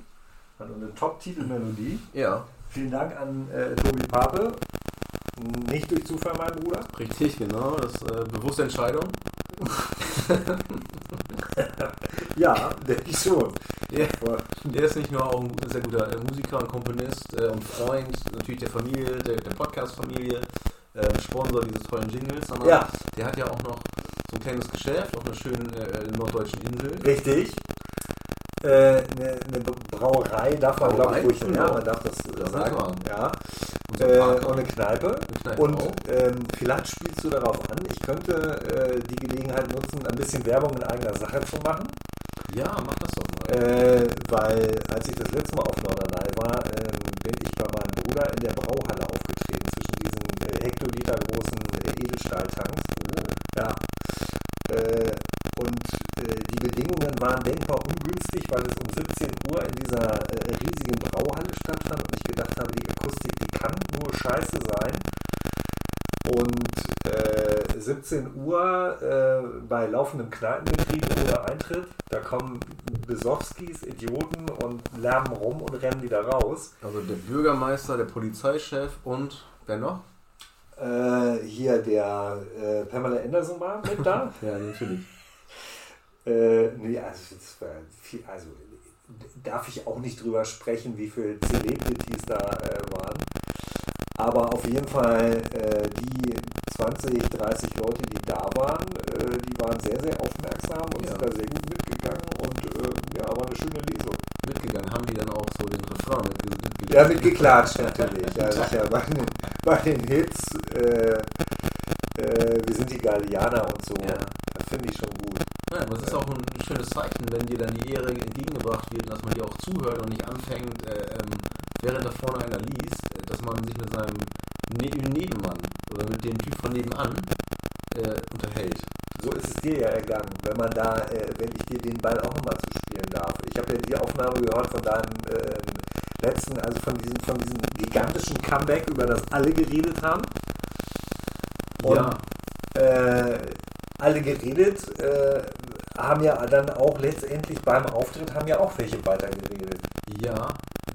Hat eine Top-Titelmelodie. sein. Ja, Vielen Dank an äh, Tobi Pape. Nicht durch Zufall, mein Bruder. richtig, genau. Das ist äh, bewusste Entscheidung. Ja, denke ich schon. Ja. Der ist nicht nur auch ein sehr guter äh, Musiker und Komponist äh, und Freund natürlich der Familie, der, der Podcast-Familie, äh, Sponsor dieses tollen Jingles, sondern Ja. der hat ja auch noch so ein kleines Geschäft auf einer schönen äh, norddeutschen Insel. Richtig. Äh, Eine eine Brauerei darf man, glaube ich, ruhig ja, man darf das äh, Das sagen. man. Ja. Unser Äh, Partner. und eine Kneipe. Eine Kneipe Und ähm, vielleicht spielst du darauf an, ich könnte äh, die Gelegenheit nutzen, ein bisschen Werbung in eigener Sache zu machen. Ja, mach das doch mal. Äh, weil als ich das letzte Mal auf Norderney war, ähm, bin ich bei meinem Bruder in der Brauhalle aufgetreten, zwischen diesen äh, Hektoliter großen äh, Edelstahltanks. Ja. Äh, und äh, die Bedingungen waren denkbar ungünstig, weil es um 17 Uhr in dieser äh, riesigen Brauhalle stattfand und ich gedacht habe, die Akustik, die kann nur scheiße sein. Und äh, 17 Uhr äh, bei laufendem Kneipenbetrieb ohne Eintritt, da kommen Besowskis, Idioten und lärmen rum und rennen wieder raus. Also der Bürgermeister, der Polizeichef und wer noch? Äh, hier der äh, Pamela Anderson war mit da. Ja, natürlich. Äh, nee, also, das war viel, also darf ich auch nicht drüber sprechen, wie viele Celebrities da äh, waren. Aber auf jeden Fall äh, die 20, 30 Leute, die da waren, äh, die waren sehr, sehr aufmerksam und Ja. sind da sehr gut mitgegangen und äh, ja, war eine schöne Lesung. Mit mitgegangen? Haben die dann auch so den Refrain mitgeklatscht? Ja, mitgeklatscht natürlich. Ja, sicher. Bei, den, bei den Hits, äh, äh, wir sind die Gallianer und so, Ja. das finde ich schon gut. Ja, aber es ist auch ein schönes Zeichen, wenn dir dann die Ehre entgegengebracht wird, dass man dir auch zuhört und nicht anfängt, äh, ähm, während da vorne einer liest, äh, dass man sich mit seinem ne Nebenmann oder mit dem Typ von nebenan äh, unterhält. So ist es dir ja ergangen, wenn man da, äh, wenn ich dir den Ball auch nochmal zuspielen darf. Ich habe ja die Aufnahme gehört von deinem ähm, letzten, also von diesem, von diesem gigantischen Comeback, über das alle geredet haben. Und ja, äh, alle geredet, äh, haben ja dann auch letztendlich beim Auftritt haben ja auch welche weitergeredet. ja,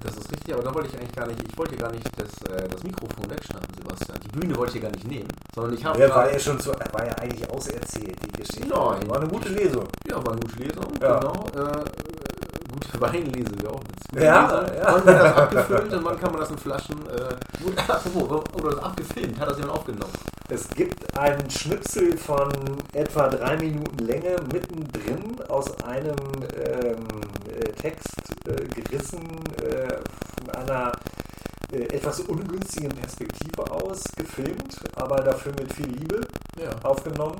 das ist richtig, aber da wollte ich eigentlich gar nicht, ich wollte gar nicht das, äh, das Mikrofon wegschnappen, Sebastian. Die Bühne wollte ich gar nicht nehmen, sondern ich habe Der war ja schon so, war ja eigentlich auserzählt, die Geschichte. Nein. War eine gute Lesung. Ja, war eine gute Lesung, Ja. genau. Äh, gute Weinlese wäre auch witzig. Ja, Lesung. ja. Wann wird das abgefüllt und wann kann man das in Flaschen. Äh, gut, apropos, oder das abgefilmt? Hat das jemand aufgenommen? Es gibt einen Schnipsel von etwa drei Minuten Länge mittendrin aus einem ähm, äh, Text äh, gerissen, äh, von einer äh, etwas ungünstigen Perspektive aus, gefilmt, aber dafür mit viel Liebe Ja. aufgenommen.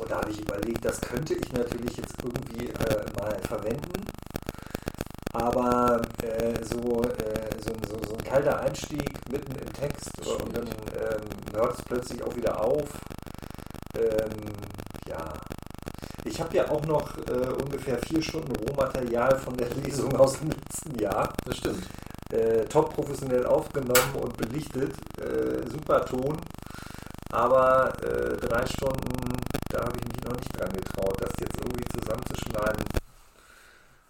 Und da habe ich überlegt, das könnte ich natürlich jetzt irgendwie äh, mal verwenden. Aber äh, so, äh, so, ein- so, so ein kalter Einstieg mitten im Text und dann ähm, hört es plötzlich auch wieder auf. Ähm, ja. Ich habe ja auch noch äh, ungefähr vier Stunden Rohmaterial von der Lesung aus dem letzten Jahr Das stimmt. äh, top professionell aufgenommen und belichtet. Äh, super Ton. Aber äh, drei Stunden, da habe ich mich noch nicht dran getraut, das jetzt irgendwie zusammenzuschneiden.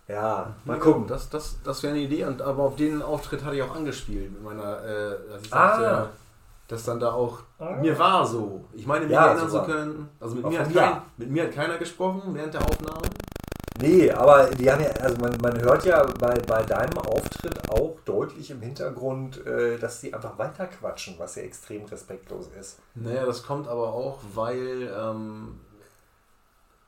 Ja, mal gucken. Das, das, das wäre eine Idee, und, aber auf den Auftritt hatte ich auch angespielt mit meiner, äh, als ich Ah. sagte, dass dann da auch, Ah. mir war so. Ich meine, mich Ja, erinnern zu können, also mit mir, kein, ja. mit mir hat keiner gesprochen während der Aufnahme. Nee, aber die haben ja, also man, man hört ja bei, bei deinem Auftritt auch deutlich im Hintergrund, äh, dass die einfach weiter quatschen, was ja extrem respektlos ist. Naja, das kommt aber auch, weil ähm,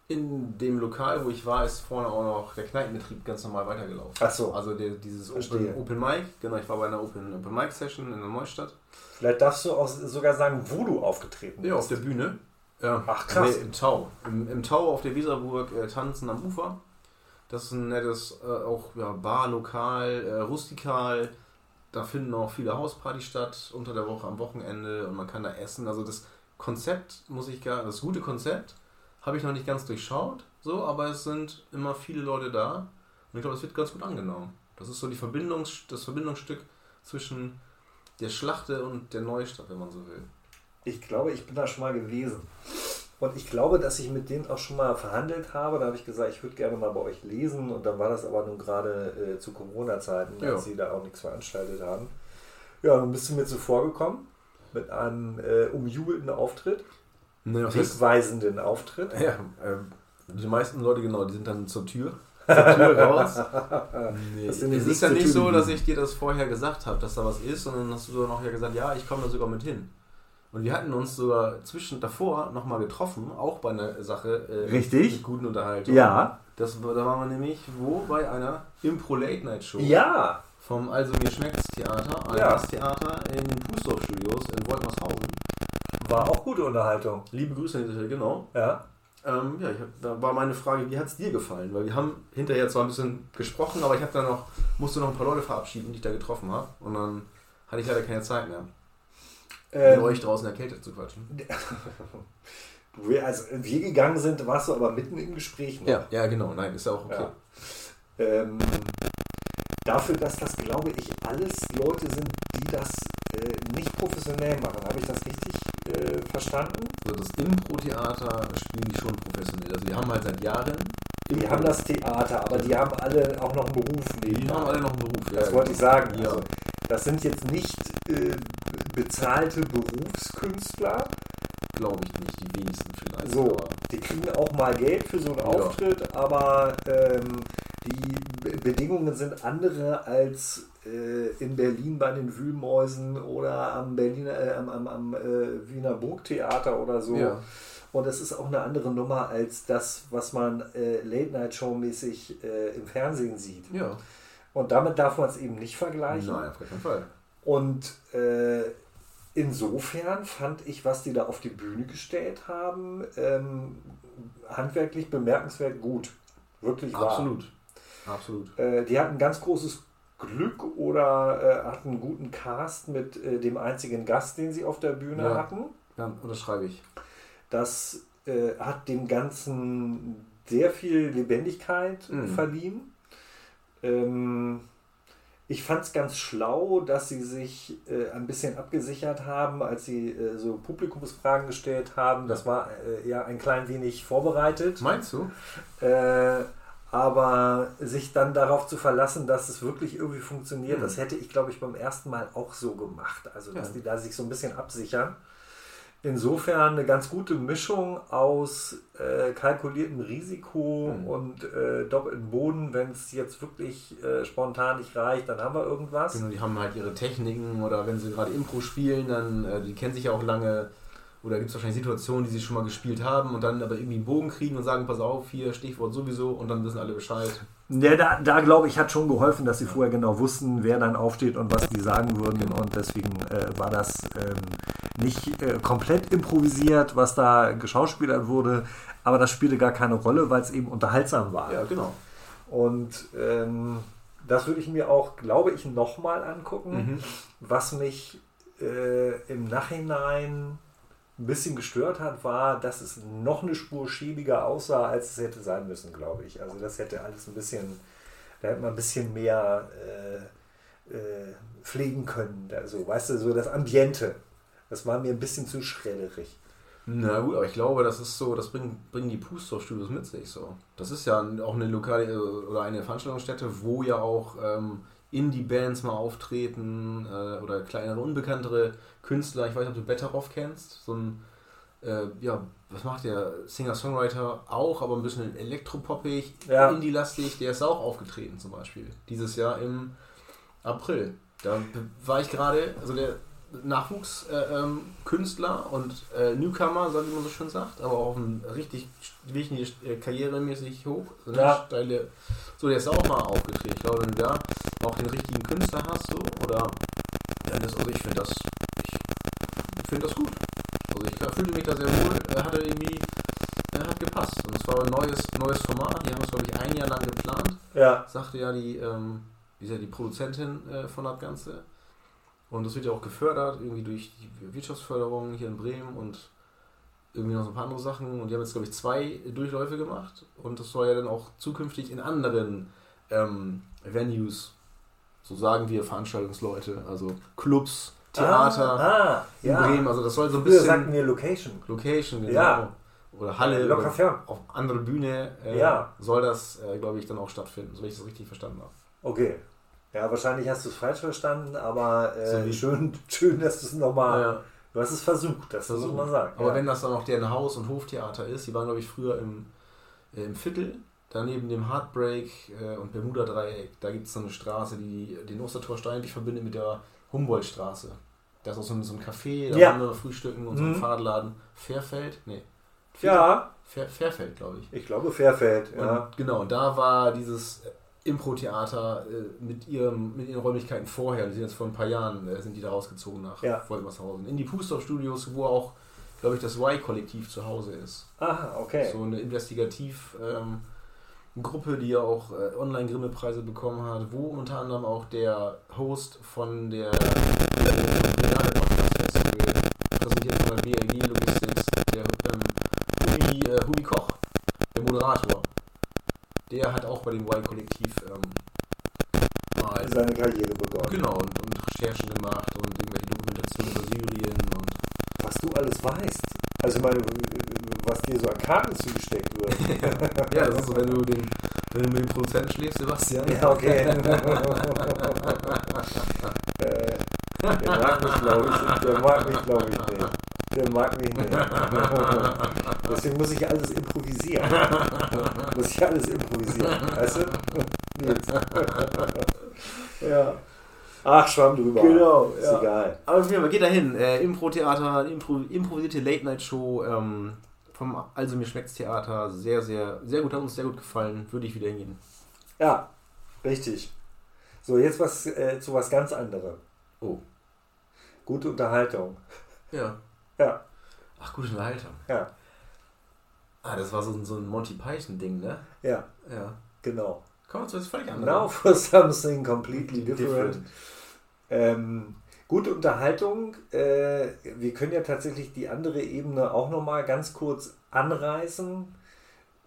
in dem Lokal, wo ich war, ist vorne auch noch der Kneipenbetrieb ganz normal weitergelaufen. Ach so. Also der, dieses Verstehe. Open, Open Mic, genau, ich war bei einer Open, Open Mic Session in der Neustadt. Vielleicht darfst du auch sogar sagen, wo du aufgetreten Ja, auf bist. der Bühne. Ja. Ach, krass. Nee, im Tau. Im, Im Tau auf der Weserburg äh, tanzen am Ufer. Das ist ein nettes, äh, auch ja, Barlokal, äh, rustikal. Da finden auch viele Hauspartys statt unter der Woche am Wochenende und man kann da essen. Also das Konzept muss ich gar, das gute Konzept habe ich noch nicht ganz durchschaut, so, aber es sind immer viele Leute da und ich glaube, es wird ganz gut angenommen. Das ist so die Verbindungs, das Verbindungsstück zwischen der Schlachte und der Neustadt, wenn man so will. Ich glaube, ich bin da schon mal gewesen. Und ich glaube, dass ich mit denen auch schon mal verhandelt habe. Da habe ich gesagt, ich würde gerne mal bei euch lesen. Und dann war das aber nun gerade äh, zu Corona-Zeiten, Ja. als sie da auch nichts veranstaltet haben. Ja, dann bist du mir zuvor gekommen mit einem äh, umjubelten Auftritt, heißt, wegweisenden Auftritt. Ja, ähm, die meisten Leute, genau, die sind dann zur Tür. Zur Tür raus. Nee, es ist ja nicht Tür so, dass ich dir das vorher gesagt habe, dass da was ist, sondern hast du dann auch ja gesagt, ja, ich komme da sogar mit hin. Und wir hatten uns sogar zwischen davor nochmal getroffen, auch bei einer Sache äh, Richtig. mit guten Unterhaltung. Ja. Das, da waren wir nämlich wo? Bei einer Impro-Late-Night-Show Ja. vom Also mir schmeckt's Theater, Ja. Almas Theater in den Pusdorf Studios in Woltmershausen. War auch gute Unterhaltung. Liebe Grüße an dieser Stelle, genau. Ja. Ähm, ja, ich hab, da war meine Frage, wie hat es dir gefallen? Weil wir haben hinterher zwar ein bisschen gesprochen, aber ich habe dann noch, musste noch ein paar Leute verabschieden, die ich da getroffen habe. Und dann hatte ich leider keine Zeit mehr, mit Ähm, euch draußen in der Kälte zu quatschen. wir- als wir gegangen sind, warst du aber mitten im Gespräch. noch. Ja, ja, genau. Nein, ist ja auch okay. Ja. Ähm, dafür, dass das, glaube ich, alles Leute sind, die das äh, nicht professionell machen. Habe ich das richtig äh, verstanden? Also das Impro-Theater spielen die schon professionell. Also die haben halt seit Jahren. Die Impro- haben das Theater, aber die haben alle auch noch einen Beruf. Die haben alle noch einen Beruf. Das ja, wollte ich sagen. Ja. Also, das sind jetzt nicht äh, bezahlte Berufskünstler. Glaube ich nicht, die wenigsten vielleicht. So, aber- die kriegen auch mal Geld für so einen Ja. Auftritt, aber ähm, die Be- Bedingungen sind andere als äh, in Berlin bei den Wühlmäusen oder am Berliner, äh, am, am, am äh, Wiener Burgtheater oder so. Ja. Und es ist auch eine andere Nummer als das, was man äh, Late-Night-Show-mäßig äh, im Fernsehen sieht. Ja. Und damit darf man es eben nicht vergleichen. Nein, auf keinen Fall. Und äh, insofern fand ich, was die da auf die Bühne gestellt haben, ähm, handwerklich bemerkenswert gut. Wirklich wahr. Absolut. Absolut. Äh, die hatten ganz großes Glück oder äh, hatten einen guten Cast mit äh, dem einzigen Gast, den sie auf der Bühne Ja. hatten. Ja, unterschreibe ich. Das äh, hat dem Ganzen sehr viel Lebendigkeit Mhm. verliehen. Ähm, ich fand es ganz schlau, dass sie sich äh, ein bisschen abgesichert haben, als sie äh, so Publikumsfragen gestellt haben. Das war äh, ja ein klein wenig vorbereitet. Meinst du? Äh, aber sich dann darauf zu verlassen, dass es wirklich irgendwie funktioniert, Mhm. das hätte ich, glaube ich, beim ersten Mal auch so gemacht. Also, dass Ja. die da sich so ein bisschen absichern. Insofern eine ganz gute Mischung aus äh, kalkuliertem Risiko Mhm. und äh, doppelten Boden. Wenn es jetzt wirklich äh, spontan nicht reicht, dann haben wir irgendwas. Genau, die haben halt ihre Techniken oder wenn sie gerade Impro spielen, dann, äh, die kennen sich ja auch lange. Oder gibt es wahrscheinlich Situationen, die sie schon mal gespielt haben und dann aber irgendwie einen Bogen kriegen und sagen, pass auf, hier Stichwort sowieso und dann wissen alle Bescheid. Ja, da, da glaube ich, hat schon geholfen, dass sie vorher genau wussten, wer dann aufsteht und was die sagen würden. Und deswegen äh, war das ähm, nicht äh, komplett improvisiert, was da geschauspielert wurde. Aber das spielte gar keine Rolle, weil es eben unterhaltsam war. Ja, genau. Und ähm, das würde ich mir auch, glaube ich, nochmal angucken. Mhm. Was mich äh, im Nachhinein ein bisschen gestört hat, war, dass es noch eine Spur schäbiger aussah, als es hätte sein müssen, glaube ich. Also das hätte alles ein bisschen, da hätte man ein bisschen mehr äh, äh, pflegen können. Also, weißt du, so das Ambiente. Das war mir ein bisschen zu schredderig. Na gut, aber ich glaube, das ist so, das bringen, bringen die Pustor-Studios mit sich so. Das ist ja auch eine lokale äh, oder eine Veranstaltungsstätte, wo ja auch ähm, Indie-Bands mal auftreten äh, oder kleinere, unbekanntere Künstler. Ich weiß nicht, ob du Betteroff kennst. So ein, äh, ja, was macht der? Singer-Songwriter auch, aber ein bisschen elektropoppig, Ja. indie-lastig. Der ist auch aufgetreten zum Beispiel. Dieses Jahr im April. Da war ich gerade, also der Nachwuchskünstler äh, ähm, und äh, Newcomer, so wie man so schön sagt, aber auch ein richtig wichtig äh, karrieremäßig hoch. So, eine Ja. steile, so, der ist auch mal aufgetreten. Ich glaube, wenn du da auch den richtigen Künstler hast, so, oder ja, das, also ich finde das, ich finde das gut. Also ich fühlte mich da sehr wohl, er hatte irgendwie, er hat gepasst. Und es war ein neues, neues Format, die haben es, glaube ich, ein Jahr lang geplant Ja, sagte ja die, ähm, wie ist ja die Produzentin äh, von das Ganze. Und das wird ja auch gefördert, irgendwie durch die Wirtschaftsförderung hier in Bremen und irgendwie noch so ein paar andere Sachen. Und die haben jetzt, glaube ich, zwei Durchläufe gemacht. Und das soll ja dann auch zukünftig in anderen ähm, Venues, so sagen wir Veranstaltungsleute, also Clubs, Theater Ah, ah, in ja. Bremen. Also das soll so ein Früher sagten bisschen wir Location. Location, genau. Ja. Oder Halle. Locker oder fern. auf andere Bühne äh, Ja. soll das, äh, glaube ich, dann auch stattfinden, so wie ich das richtig verstanden habe. Okay. Ja, wahrscheinlich hast du es falsch verstanden, aber äh, So schön, schön, dass du es nochmal. Ja. Du hast es versucht, das muss man sagen. Aber ja. wenn das dann auch deren Haus- und Hoftheater ist, die waren, glaube ich, früher im, äh, im Viertel, daneben dem Heartbreak äh, und Bermuda-Dreieck, da gibt es so eine Straße, die den Ostertor Steinweg verbindet mit der Humboldtstraße. Da ist auch so ein, so ein Café, da Ja. haben wir frühstücken und so ein Mhm. Fahrradladen. Fairfeld? Nee. ja, Fair, Fairfeld, glaube ich. ich glaube Fairfeld. Ja. Und genau, da war dieses Impro-Theater äh, mit, ihrem, mit ihren Räumlichkeiten vorher, die sind jetzt vor ein paar Jahren, äh, sind die da rausgezogen nach Ja. Wolmershausen. In die Puster-Studios, wo auch, glaube ich, das Y-Kollektiv zu Hause ist. Aha, okay. So eine Investigativ- ähm, Gruppe, die ja auch äh, Online-Grimme-Preise bekommen hat, wo unter anderem auch der Host von der Festival, präsentiert von der BLG Logistics, der ähm, Hubi, äh, Hubi Koch, der Moderator, der hat auch bei dem Y-Kollektiv ähm, mal Seine Karriere begonnen. genau und, und Recherchen gemacht und irgendwelche Dokumentationen über Syrien und Was du alles weißt. Also ich meine, was dir so an Karten zugesteckt wird. ja, das ist so, wenn du, den, wenn du mit dem Produzenten schläfst, Sebastian. ja, okay. äh, der mag mich, glaube ich. Der mag mich, glaube ich, nicht. Der mag mich nicht. Deswegen muss ich alles improvisieren. muss ich alles improvisieren. Weißt du? Ja. Ach, schwamm drüber. Genau, ist ja. egal. Aber auf jeden Fall, geht da hin. Äh, Impro-Theater, Impro improvisierte Late-Night-Show ähm, vom Also mir schmeckt's Theater. Sehr, sehr, sehr gut, hat uns sehr gut gefallen. Würde ich wieder hingehen. Ja, richtig. So, jetzt was äh, zu was ganz anderem. Oh. Gute Unterhaltung. Ja. Ja, Ach, gute Unterhaltung. ja, Ah, das war so, ein- so ein Monty Python-Ding, ne? ja, Ja. genau. Wir zu was völlig Now anderem. for something completely different. Ähm, gute Unterhaltung. Äh, wir können ja tatsächlich die andere Ebene auch nochmal ganz kurz anreißen.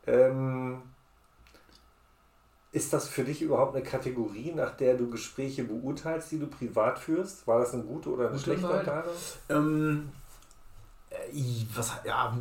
Ähm, ist das für dich überhaupt eine Kategorie, nach der du Gespräche beurteilst, die du privat führst? War das eine gute oder eine Gute schlechte Unterhaltung. Ähm, äh, was, ja,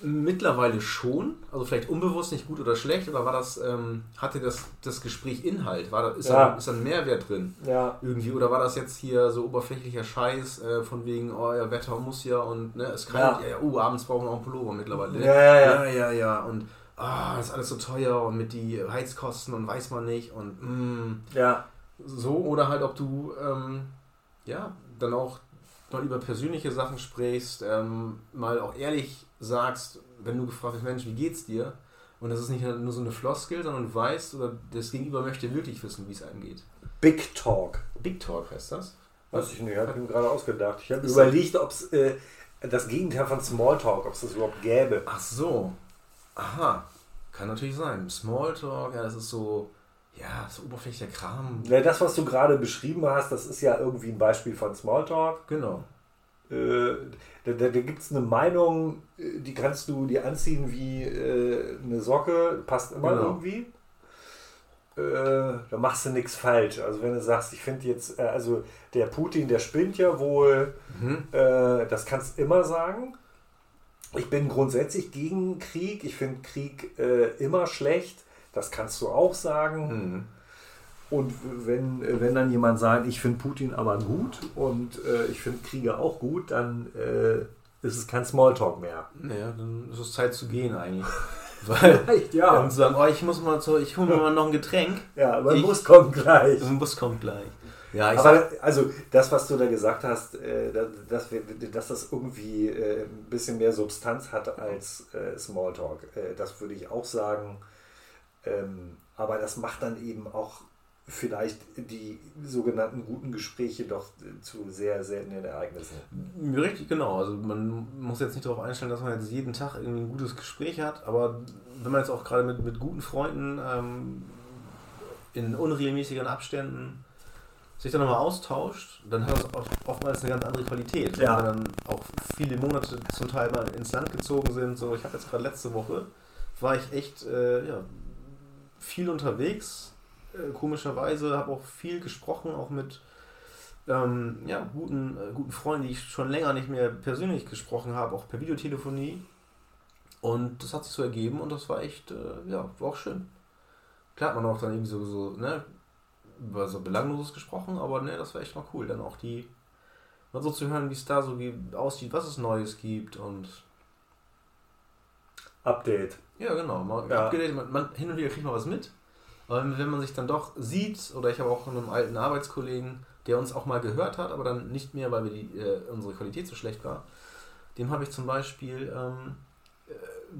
mittlerweile schon. Also vielleicht unbewusst nicht gut oder schlecht, oder war das, ähm, hatte das, das Gespräch Inhalt? War da, ist, Ja. da, ist da ein Mehrwert drin? Ja, Irgendwie, oder war das jetzt hier so oberflächlicher Scheiß, äh, von wegen, oh ja, Wetter muss ja und ne, es kann Ja. ja, ja, oh, abends brauchen wir auch einen Pullover mittlerweile. Ja, ja, ja. ja, ja, ja. Und ah, das ist alles so teuer und mit die Heizkosten und weiß man nicht und mm, ja, so, oder halt ob du ähm, ja dann auch mal über persönliche Sachen sprichst, ähm, mal auch ehrlich sagst, wenn du gefragt wirst, Mensch, wie geht's dir? Und das ist nicht nur so eine Floskel, sondern du weißt oder das Gegenüber möchte wirklich wissen, wie es einem geht. Big Talk. Big Talk heißt das. Weiß ich nicht, habe ich mir gerade ausgedacht. Ich habe überlegt, ob es äh, das Gegenteil von Smalltalk, ob es das überhaupt gäbe. Ach so. Aha. Kann natürlich sein. Smalltalk, ja, das ist so, ja, so oberflächlicher Kram. Ja, das, was du gerade beschrieben hast, das ist ja irgendwie ein Beispiel von Smalltalk. Genau. Äh, da da, da gibt es eine Meinung, äh, die kannst du dir anziehen wie äh, eine Socke, passt immer Genau. irgendwie. Äh, da machst du nichts falsch. Also wenn du sagst, ich finde jetzt, äh, also der Putin, der spinnt ja wohl, Mhm. äh, das kannst du immer sagen. Ich bin grundsätzlich gegen Krieg. Ich finde Krieg immer schlecht. Das kannst du auch sagen. Mhm. Und wenn, wenn dann jemand sagt, ich finde Putin aber gut und äh, ich finde Krieger auch gut, dann äh, ist es kein Smalltalk mehr. Naja, dann ist es Zeit zu gehen eigentlich. Weil, Echt, ja. Und zu sagen, oh, ich muss mal zu, ich hole mir mal noch ein Getränk. Ja, aber Ich- muss kommen gleich. Ein Bus kommt gleich. Ja, ich sag, Aber also das, was du da gesagt hast, äh, dass, wir, dass das irgendwie äh, ein bisschen mehr Substanz hat als äh, Smalltalk, äh, das würde ich auch sagen. Ähm, aber das macht dann eben auch vielleicht die sogenannten guten Gespräche doch äh, zu sehr seltenen Ereignissen. richtig, genau. Also man muss jetzt nicht darauf einstellen, dass man jetzt jeden Tag irgendwie ein gutes Gespräch hat, aber wenn man jetzt auch gerade mit, mit guten Freunden ähm, in unregelmäßigen Abständen sich dann nochmal austauscht, dann hat das oftmals eine ganz andere Qualität. Ja. Wenn wir dann auch viele Monate zum Teil mal ins Land gezogen sind. So, ich habe jetzt gerade letzte Woche, war ich echt äh, ja, viel unterwegs, äh, komischerweise, habe auch viel gesprochen, auch mit ähm, ja, guten, äh, guten Freunden, die ich schon länger nicht mehr persönlich gesprochen habe, auch per Videotelefonie. Und das hat sich so ergeben und das war echt, äh, ja, war auch schön. Klar hat man auch dann irgendwie so, so ne, über so Belangloses gesprochen, aber ne, das war echt mal cool, dann auch die, mal so zu hören, wie es da so aussieht, was es Neues gibt und Update. Ja, genau, mal Ja. abgedatet, man, man, hin und wieder kriegt man was mit. Aber wenn man sich dann doch sieht, oder ich habe auch einen alten Arbeitskollegen, der uns auch mal gehört hat, aber dann nicht mehr, weil wir die, äh, unsere Qualität so schlecht war, dem habe ich zum Beispiel ähm, äh,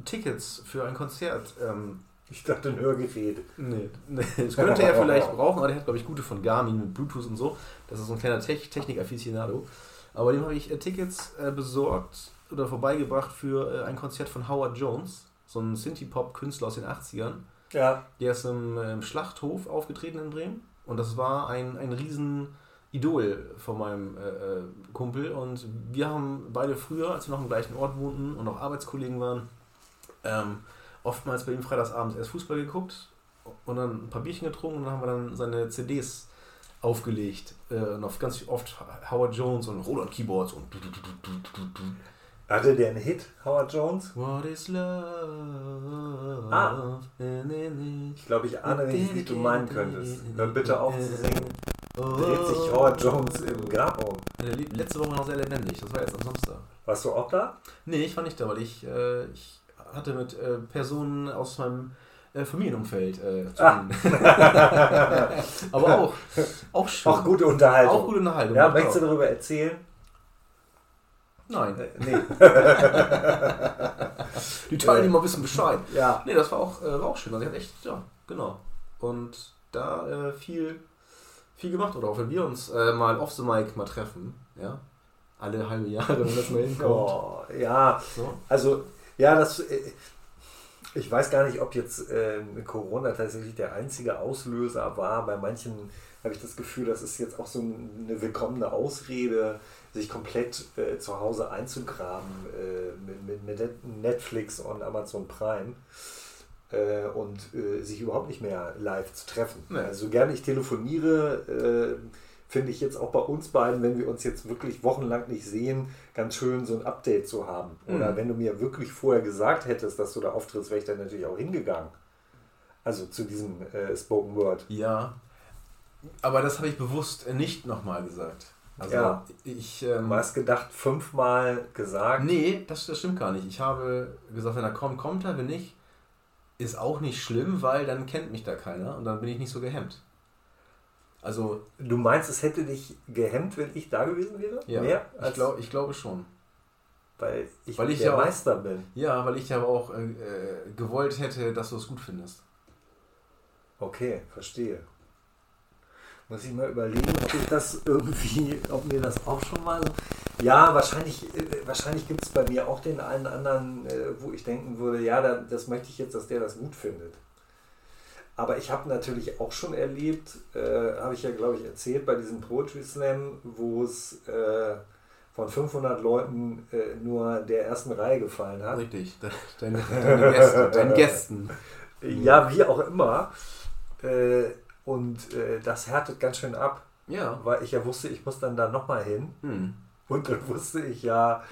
Tickets für ein Konzert. Ähm, Ich dachte ein Hörgerät. nee, nee, das könnte er vielleicht brauchen, aber der hat, glaube ich, gute von Garmin mit Bluetooth und so. Das ist so ein kleiner Te Technik-Afficionado. Aber dem habe ich äh, Tickets äh, besorgt oder vorbeigebracht für äh, ein Konzert von Howard Jones, so ein Synthie-Pop-Künstler aus den 80ern. Ja, Der ist im, im Schlachthof aufgetreten in Bremen. Und das war ein, ein riesen Idol von meinem äh, äh, Kumpel. Und wir haben beide früher, als wir noch im gleichen Ort wohnten und auch Arbeitskollegen waren, ähm, oftmals bei ihm freitagsabends erst Fußball geguckt und dann ein paar Bierchen getrunken und dann haben wir dann seine CDs aufgelegt. Äh, und auf ganz oft Howard Jones und Roland Keyboards und hatte der einen Hit, Howard Jones? What is love? Ah. Ich glaube, ich ahne nicht, wie du meinen könntest. Hör bitte auf zu singen. Dreht sich Howard Jones im Grab um. Letzte Woche noch sehr lebendig, das war jetzt am Samstag. Warst du auch da? Nee, ich war nicht da, weil ich, äh, ich hatte mit äh, Personen aus meinem äh, Familienumfeld äh, zu ah. Aber auch, auch schön. Auch gute Unterhaltung. Auch gute Unterhaltung. Ja, möchtest du darüber erzählen? Nein. Äh, nee. die Teilnehmer wissen Bescheid. Ja. Nee, das war auch, äh, war auch schön. Also ich hatte echt, ja, genau. Und da äh, viel, viel gemacht. Oder auch wenn wir uns äh, mal off the mic mal treffen, ja. Alle halbe Jahre, wenn das mal hinkommt. Oh, ja, so. also, ja, das. Äh, ich weiß gar nicht, ob jetzt äh, Corona tatsächlich der einzige Auslöser war. Bei manchen habe ich das Gefühl, das ist jetzt auch so eine willkommene Ausrede, sich komplett äh, zu Hause einzugraben äh, mit, mit, Netflix und Amazon Prime äh, und äh, sich überhaupt nicht mehr live zu treffen. Nee. Also so gerne ich telefoniere, äh, finde ich jetzt auch bei uns beiden, wenn wir uns jetzt wirklich wochenlang nicht sehen, ganz schön so ein Update zu haben. Oder mhm. wenn du mir wirklich vorher gesagt hättest, dass du da auftrittst, wäre ich dann natürlich auch hingegangen. Also zu diesem äh, Spoken Word. Ja, aber das habe ich bewusst nicht nochmal gesagt. Also ja. ich. Ähm, du hast gedacht, fünfmal gesagt? Nee, das, das stimmt gar nicht. Ich habe gesagt, wenn er kommt, kommt er. Wenn nicht, ist auch nicht schlimm, weil dann kennt mich da keiner und dann bin ich nicht so gehemmt. Also. Du meinst, es hätte dich gehemmt, wenn ich da gewesen wäre? Ja. Mehr ich, glaub, ich glaube schon. Weil ich, weil ich der ja Meister auch, bin. Ja, weil ich ja auch äh, äh, gewollt hätte, dass du es gut findest. Okay, verstehe. Muss ich mal überlegen, ob ich das irgendwie, ob mir das auch schon mal. Ja, wahrscheinlich, äh, wahrscheinlich gibt es bei mir auch den einen anderen, äh, wo ich denken würde, ja, das möchte ich jetzt, dass der das gut findet. Aber ich habe natürlich auch schon erlebt, äh, habe ich ja, glaube ich, erzählt, bei diesem Poetry Slam, wo es äh, von 500 Leuten äh, nur der ersten Reihe gefallen hat. Richtig, deine, deine Gäste, deinen Gästen. Ja, wie auch immer. Und äh, das härtet ganz schön ab. Ja. Weil ich ja wusste, ich muss dann da nochmal hin. Hm. Und dann wusste ich ja,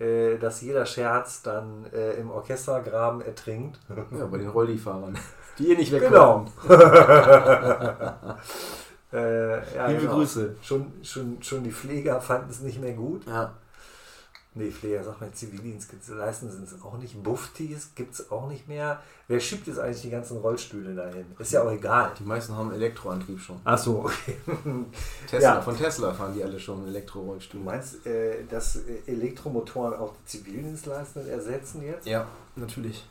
äh, dass jeder Scherz dann äh, im Orchestergraben ertrinkt. Ja, bei den Rollifahrern. Die ihr nicht wegkommen. Genau. äh, ja, Liebe genau. Grüße. Schon, schon, schon die Pfleger fanden es nicht mehr gut. Ja. Nee, Pfleger, sag mal, Zivildienst leisten sind es auch nicht. Buftis gibt es auch nicht mehr. Wer schiebt jetzt eigentlich die ganzen Rollstühle dahin? Ist ja auch egal. Die meisten haben Elektroantrieb schon. Ach so, okay. Tesla, ja. Von Tesla fahren die alle schon Elektro-Rollstühle. Du meinst, äh, dass Elektromotoren auch die Zivildienstleistenden ersetzen jetzt? Ja, natürlich.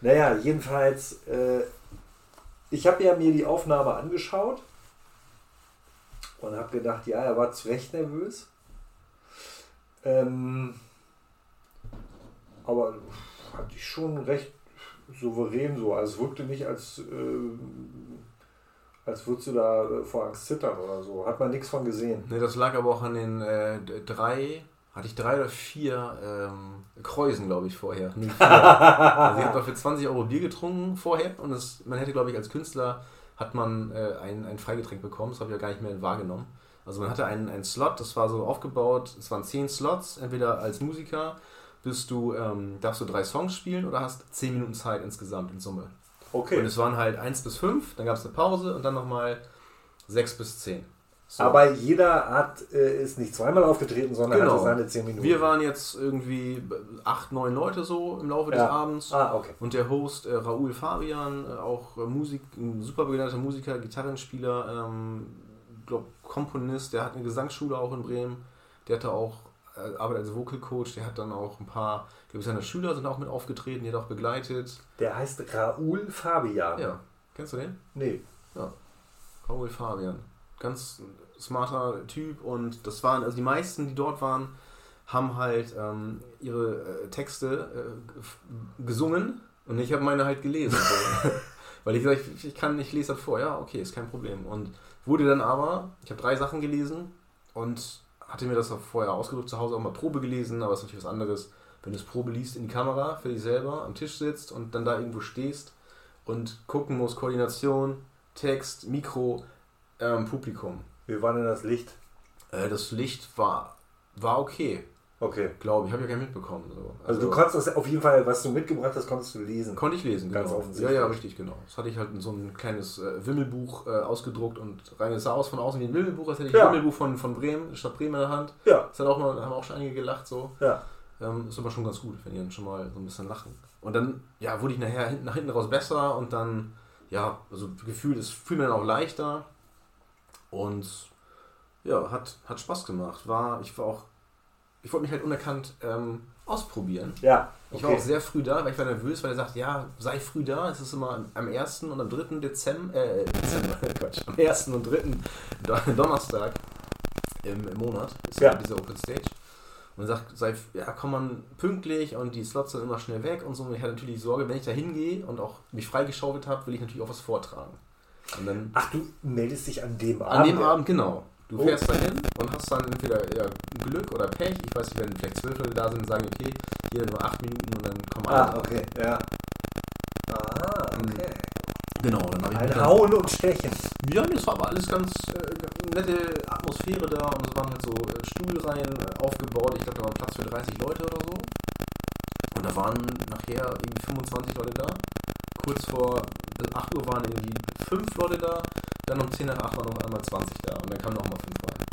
Naja, jedenfalls, äh, ich habe ja mir die Aufnahme angeschaut und habe gedacht, ja, er war zu Recht nervös. Ähm, aber hatte ich schon recht souverän so. Also es wirkte nicht, als, äh, als würdest du da äh, vor Angst zittern oder so. Hat man nichts von gesehen. Ne, das lag aber auch an den äh, drei, hatte ich drei oder vier ähm, Kräusen, glaube ich, vorher. also ich habe dafür 20 Euro Bier getrunken vorher und das, man hätte, glaube ich, als Künstler hat man äh, ein, ein Freigetränk bekommen. Das habe ich ja gar nicht mehr wahrgenommen. Also man hatte einen, einen Slot, das war so aufgebaut, es waren zehn Slots, entweder als Musiker bist du, ähm, darfst du drei Songs spielen oder hast zehn Minuten Zeit insgesamt in Summe. Okay. Und es waren halt eins bis fünf, dann gab es eine Pause und dann nochmal sechs bis zehn. So. Aber jeder hat, äh, ist nicht zweimal aufgetreten, sondern genau. hatte seine zehn Minuten. Wir waren jetzt irgendwie acht, neun Leute so im Laufe ja. des Abends. Ah, okay. Und der Host äh, Raoul Fabian, äh, auch Musik, ein super begnadeter Musiker, Gitarrenspieler, ähm, glaube Komponist, der hat eine Gesangsschule auch in Bremen. Der hatte auch, äh, arbeitet als Vocal Coach, der hat dann auch ein paar, ich glaube, seine Schüler sind auch mit aufgetreten, die hat auch begleitet. Der heißt Raoul Fabian. Ja. Kennst du den? Nee. Ja. Raoul Fabian. Ganz smarter Typ und das waren, also die meisten, die dort waren, haben halt ähm, ihre äh, Texte äh, gesungen und ich habe meine halt gelesen. Weil ich gesagt ich, ich kann nicht lesen vor. Ja, okay, ist kein Problem. Und Wurde dann aber, ich habe drei Sachen gelesen und hatte mir das auch vorher ausgedrückt, zu Hause auch mal Probe gelesen, aber es ist natürlich was anderes, wenn du es Probe liest in die Kamera für dich selber, am Tisch sitzt und dann da irgendwo stehst und gucken musst, Koordination, Text, Mikro, ähm, Publikum. Wie war denn das Licht? Äh, das Licht war, war okay. Okay. Glaube ich, habe ja gar nicht mitbekommen. So. Also, also, du konntest das auf jeden Fall, was du mitgebracht hast, konntest du lesen. Konnte ich lesen, ganz genau. offensichtlich. Ja, ja, richtig, genau. Das hatte ich halt in so ein kleines äh, Wimmelbuch äh, ausgedruckt und rein. Es sah aus von außen wie ein Wimmelbuch, als hätte ich ja. ein Wimmelbuch von, von Bremen, Stadt Bremen in der Hand. Ja. Das hat auch mal, haben auch schon einige gelacht so. Ja. Ähm, ist aber schon ganz gut, wenn die dann schon mal so ein bisschen lachen. Und dann, ja, wurde ich nachher hinten, nach hinten raus besser und dann, ja, also gefühlt, es fühlt mir dann auch leichter. Und ja, hat, hat Spaß gemacht. War, ich war auch, ich wollte mich halt unerkannt ähm, ausprobieren. Ja. Okay. Ich war auch sehr früh da, weil ich war nervös, weil er sagt, ja, sei früh da. Es ist immer am 1. und am 3. Dezember, äh, Dezember, Quatsch, am 1. und 3. Donnerstag im, im Monat ist ja diese Open Stage. Und sagt, sei, ja, komm man pünktlich und die Slots sind immer schnell weg und so. Und ich hatte natürlich Sorge, wenn ich da hingehe und auch mich freigeschaufelt habe, will ich natürlich auch was vortragen. Und dann, Ach, du meldest dich an dem Abend? An dem Abend, genau. Du oh. fährst dahin und hast dann entweder Glück oder Pech. Ich weiß nicht, wenn vielleicht zwölf Leute da sind und sagen, okay, hier nur acht Minuten und dann kommen alle. Ah, okay, ja. Ah, okay. Genau, dann habe ich. Ein Hauen und Stechen. Ja, das war aber alles ganz äh, nette Atmosphäre da und es waren halt so äh, Stuhlreihen äh, aufgebaut. Ich glaube, da war Platz für 30 Leute oder so. Und da waren nachher irgendwie 25 Leute da. Kurz vor 8 Uhr waren irgendwie 5 Leute da. Dann um 10 nach 8 waren noch einmal 20 da. Und dann kamen noch mal 5 rein.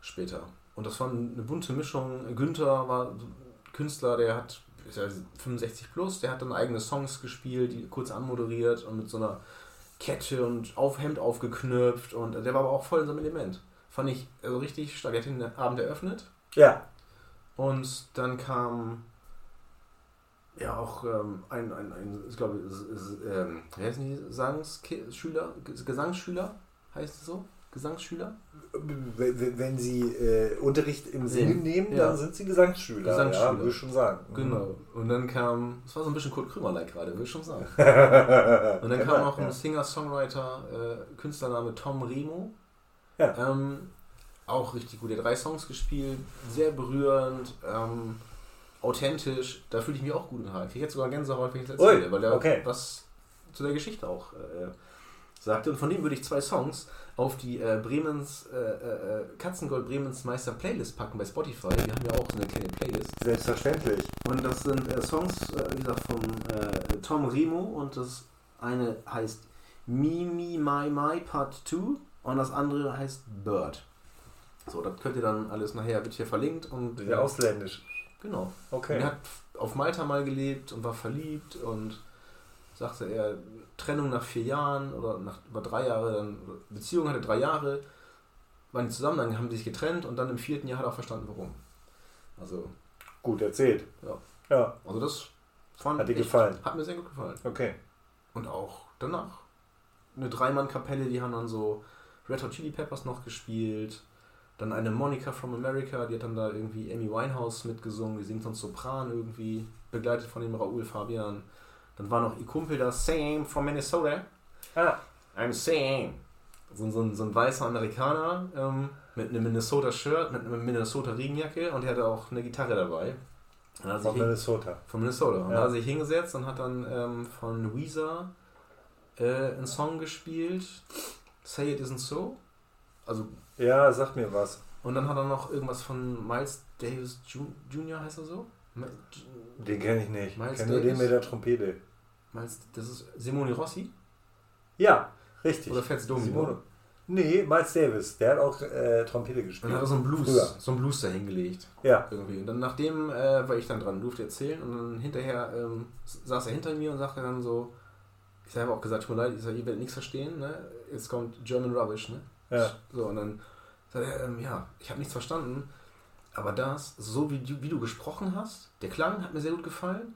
Später. Und das war eine bunte Mischung. Günther war Künstler, der hat ist ja 65 plus, der hat dann eigene Songs gespielt, die kurz anmoderiert und mit so einer Kette und auf Hemd aufgeknöpft und der war aber auch voll in seinem Element. Fand ich also richtig stark. Er hat den Abend eröffnet. Ja. Und dann kam ja auch ähm, ein, ein, ein, ich glaube, ähm, wie heißen die Gesangsschüler? Gesangsschüler heißt es so? Gesangsschüler? Wenn Sie äh, Unterricht im Singen nehmen, ja. dann sind Sie Gesangsschüler. Gesangsschüler. Ja, würde ich schon sagen. Mhm. Genau. Und dann kam, das war so ein bisschen Kurt Krümmer-like gerade, würde ich schon sagen. Und dann kam noch ein Singer-Songwriter, äh, Künstlername Tom Remo. Ja. Ähm, auch richtig gut. Er hat drei Songs gespielt, sehr berührend, ähm, authentisch. Da fühle ich mich auch gut in Haar. Ich hätte sogar Gänsehaut, wenn ich das erzähle, weil der okay. was zu der Geschichte auch äh, sagte. Und von dem würde ich zwei Songs auf die äh, Bremens, äh, äh, Katzengold Bremens Meister Playlist packen bei Spotify. Die haben ja auch so eine kleine Playlist. Selbstverständlich. Und das sind äh, Songs, äh, wie gesagt, von äh, Tom Remo und das eine heißt Me, My, My Part 2 und das andere heißt Bird. So, das könnt ihr dann alles nachher, wird hier verlinkt. und Ja, ausländisch. Genau. Okay. Und er hat auf Malta mal gelebt und war verliebt und sagte er, Trennung nach vier Jahren oder nach über drei Jahre, dann Beziehung hatte drei Jahre, waren die zusammen, dann haben sie sich getrennt und dann im vierten Jahr hat er auch verstanden, warum. Also. Gut erzählt. Ja. Ja. Also das fand Hat dir gefallen? Hat mir sehr gut gefallen. Okay. Und auch danach. Eine Dreimann-Kapelle, die haben dann so Red Hot Chili Peppers noch gespielt. Dann eine Monica from America, die hat dann da irgendwie Amy Winehouse mitgesungen, die singt sonst Sopran irgendwie, begleitet von dem Raoul Fabian. Dann war noch ihr Kumpel da, Sam from Minnesota. Ah. I'm Sam. So, so, so ein weißer Amerikaner ähm, mit einem Minnesota-Shirt, mit einer Minnesota-Regenjacke und er hatte auch eine Gitarre dabei. Von Minnesota. Von Minnesota. Und ja. da hat er sich hingesetzt und hat dann ähm, von Weezer äh, einen Song gespielt. Say It Isn't So. Also. Ja, sag mir was. Und dann hat er noch irgendwas von Miles Davis Jr. heißt er so? Den kenne ich nicht. Ich kenne nur den mit der Trompete. Miles, das ist Simone Rossi? Ja, richtig. Oder Fats Domino? Nee, Miles Davis. Der hat auch äh, Trompete gespielt. Dann hat er so einen Blues, Früher. so einen Blues da hingelegt. Ja. Irgendwie. Und dann nachdem äh, war ich dann dran, durfte erzählen und dann hinterher ähm, saß er hinter mir und sagte dann so, ich habe auch gesagt, tut mir leid, ich sag, ihr werdet nichts verstehen, ne? Jetzt kommt German Rubbish, ne? Ja. So, und dann sagt er, ähm, ja, ich habe nichts verstanden. Aber das, so wie du, wie du gesprochen hast, der Klang hat mir sehr gut gefallen.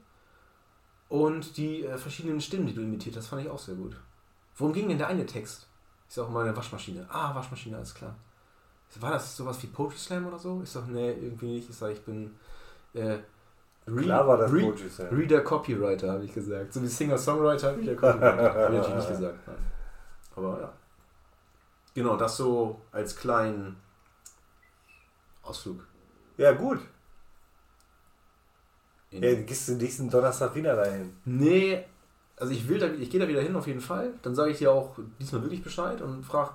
Und die äh, verschiedenen Stimmen, die du imitiert hast, fand ich auch sehr gut. Worum ging denn der eine Text? Ich sag mal eine Waschmaschine. Ah, Waschmaschine, alles klar. War das sowas wie Poetry Slam oder so? Ich sag, nee, irgendwie nicht. Ich sag, ich bin äh, Re klar war das Re Poetry Slam. Reader Copywriter, habe ich gesagt. So wie Singer-Songwriter, Reader Copywriter. habe ich natürlich nicht gesagt. Nein. Aber ja. Genau, das so als kleinen Ausflug. Ja, gut. In ja, gehst du nächsten Donnerstag wieder dahin? Nee, also ich will da, ich gehe da wieder hin auf jeden Fall. Dann sage ich dir auch diesmal wirklich Bescheid und frage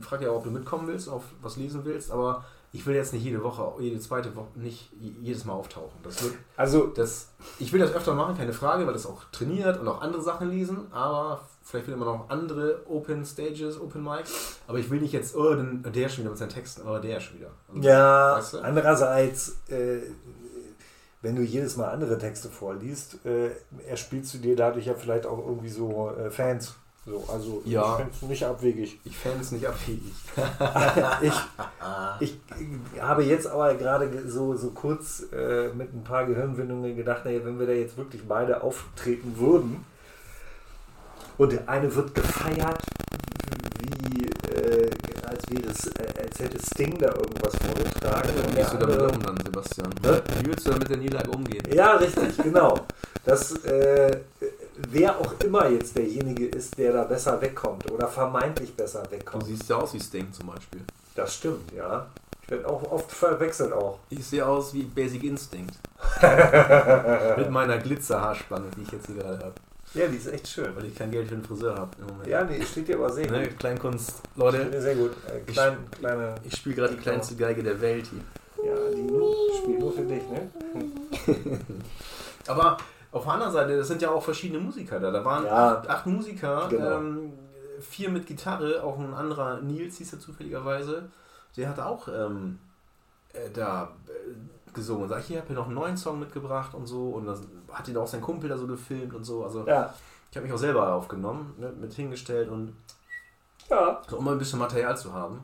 frag ja auch, ob du mitkommen willst, auf was lesen willst. Aber ich will jetzt nicht jede Woche, jede zweite Woche, nicht jedes Mal auftauchen. Das wird, also das, ich will das öfter machen, keine Frage, weil das auch trainiert und auch andere Sachen lesen. Aber vielleicht will immer noch andere Open Stages, Open Mics. Aber ich will nicht jetzt, oh, der schon wieder mit seinen Texten, oh, der schon wieder. Also, ja, weißt du? andererseits, äh, wenn du jedes Mal andere Texte vorliest, äh, erspielst du dir dadurch ja vielleicht auch irgendwie so äh, Fans. So, also Ja. ich finde es nicht abwegig. Ich fände es nicht abwegig. ich, ich habe jetzt aber gerade ge- so, so kurz äh, mit ein paar Gehirnwindungen gedacht, naja, wenn wir da jetzt wirklich beide auftreten würden und der eine wird gefeiert, wie äh, als wäre es, äh, als hätte Sting da irgendwas vorgetragen. Wie gehst du damit um dann, Sebastian? Hä? Wie willst du da mit der Niederlage umgehen? Ja, richtig, genau. Das, äh, wer auch immer jetzt derjenige ist, der da besser wegkommt oder vermeintlich besser Du wegkommt. siehst ja aus wie Sting zum Beispiel. Das stimmt, ja. Ich werde auch oft verwechselt auch. Ich sehe aus wie Basic Instinct. Mit meiner Glitzerhaarspange, die ich jetzt hier gerade habe. Ja, die ist echt schön. Weil ich kein Geld für den Friseur habe im Moment. Ja, nee, steht dir aber sehr Ne, gut. Kleinkunst. Steht Leute, dir sehr gut. Äh, klein, kleine. ich spiele gerade die kleinste Geige der Welt hier. Ja, die spielt nur für dich, ne? Aber auf der anderen Seite, das sind ja auch verschiedene Musiker da. Da waren Ja. acht, acht Musiker, Genau. ähm, vier mit Gitarre, auch ein anderer Nils hieß er zufälligerweise. Der hat auch ähm, äh, da äh, gesungen und sagt, hier, ich habe hier noch einen neuen Song mitgebracht und so. Und dann hat ihn auch sein Kumpel da so gefilmt und so. Also Ja. ich habe mich auch selber aufgenommen, ne, mit hingestellt und Ja. so, um mal ein bisschen Material zu haben.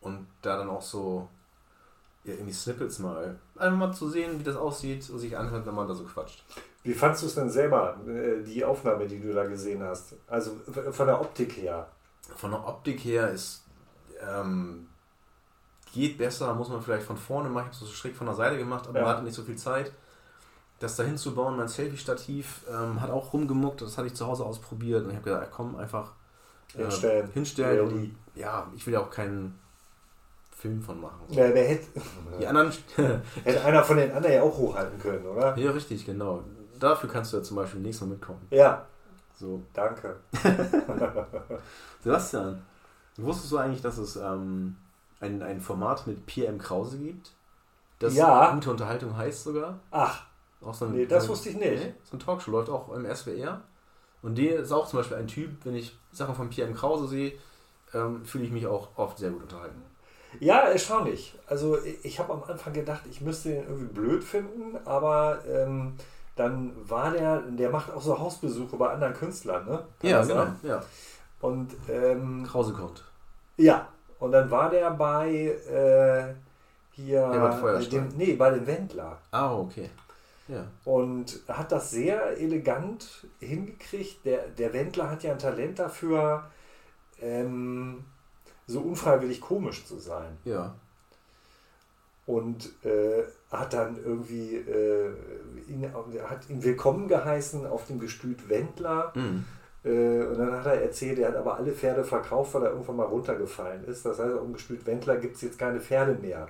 Und da dann auch so ja, irgendwie Snippets mal. Einfach mal zu sehen, wie das aussieht und sich anhört, wenn man da so quatscht. Wie fandst du es denn selber, äh, die Aufnahme, die du da gesehen hast? Also von der Optik her. Von der Optik her ist ähm, geht besser, muss man vielleicht von vorne machen. Ich habe es so schräg von der Seite gemacht, aber Ja. man hatte nicht so viel Zeit. Das da hinzubauen, mein Selfie-Stativ ähm, hat auch rumgemuckt, das hatte ich zu Hause ausprobiert und ich habe gesagt, komm, einfach äh, Hinstellen. hinstellen. Und, ja, ich will ja auch keinen Film von machen. Ja, wer hätte, Die anderen, hätte einer von den anderen ja auch hochhalten können, oder? ja richtig, genau. Dafür kannst du ja zum Beispiel nächstes Mal mitkommen. Ja, So. danke. Sebastian, wusstest du eigentlich, dass es ähm, ein, ein Format mit Pierre M. Krause gibt? Das Ja. gute Unterhaltung heißt sogar. Ach, Auch so ein, nee, das wusste ich nicht. Nee, so ein Talkshow läuft auch im SWR. Und der ist auch zum Beispiel ein Typ, wenn ich Sachen von Pierre M. Krause sehe, ähm, fühle ich mich auch oft sehr gut unterhalten. Ja, erstaunlich. Also ich habe am Anfang gedacht, ich müsste den irgendwie blöd finden, aber ähm, dann war der, der macht auch so Hausbesuche bei anderen Künstlern, ne? Kann Ja, genau. sein? Ja. Und ähm, Krause kommt. ja, und dann war der bei äh, hier, dem, nee, bei dem Wendler. Ah, okay. Ja. Und hat das sehr elegant hingekriegt. Der, der Wendler hat ja ein Talent dafür, ähm, so unfreiwillig komisch zu sein. Ja. Und äh, hat dann irgendwie äh, ihn, hat ihn willkommen geheißen auf dem Gestüt Wendler. Mhm. Äh, und dann hat er erzählt, er hat aber alle Pferde verkauft, weil er irgendwann mal runtergefallen ist. Das heißt, auf dem Gestüt Wendler gibt es jetzt keine Pferde mehr.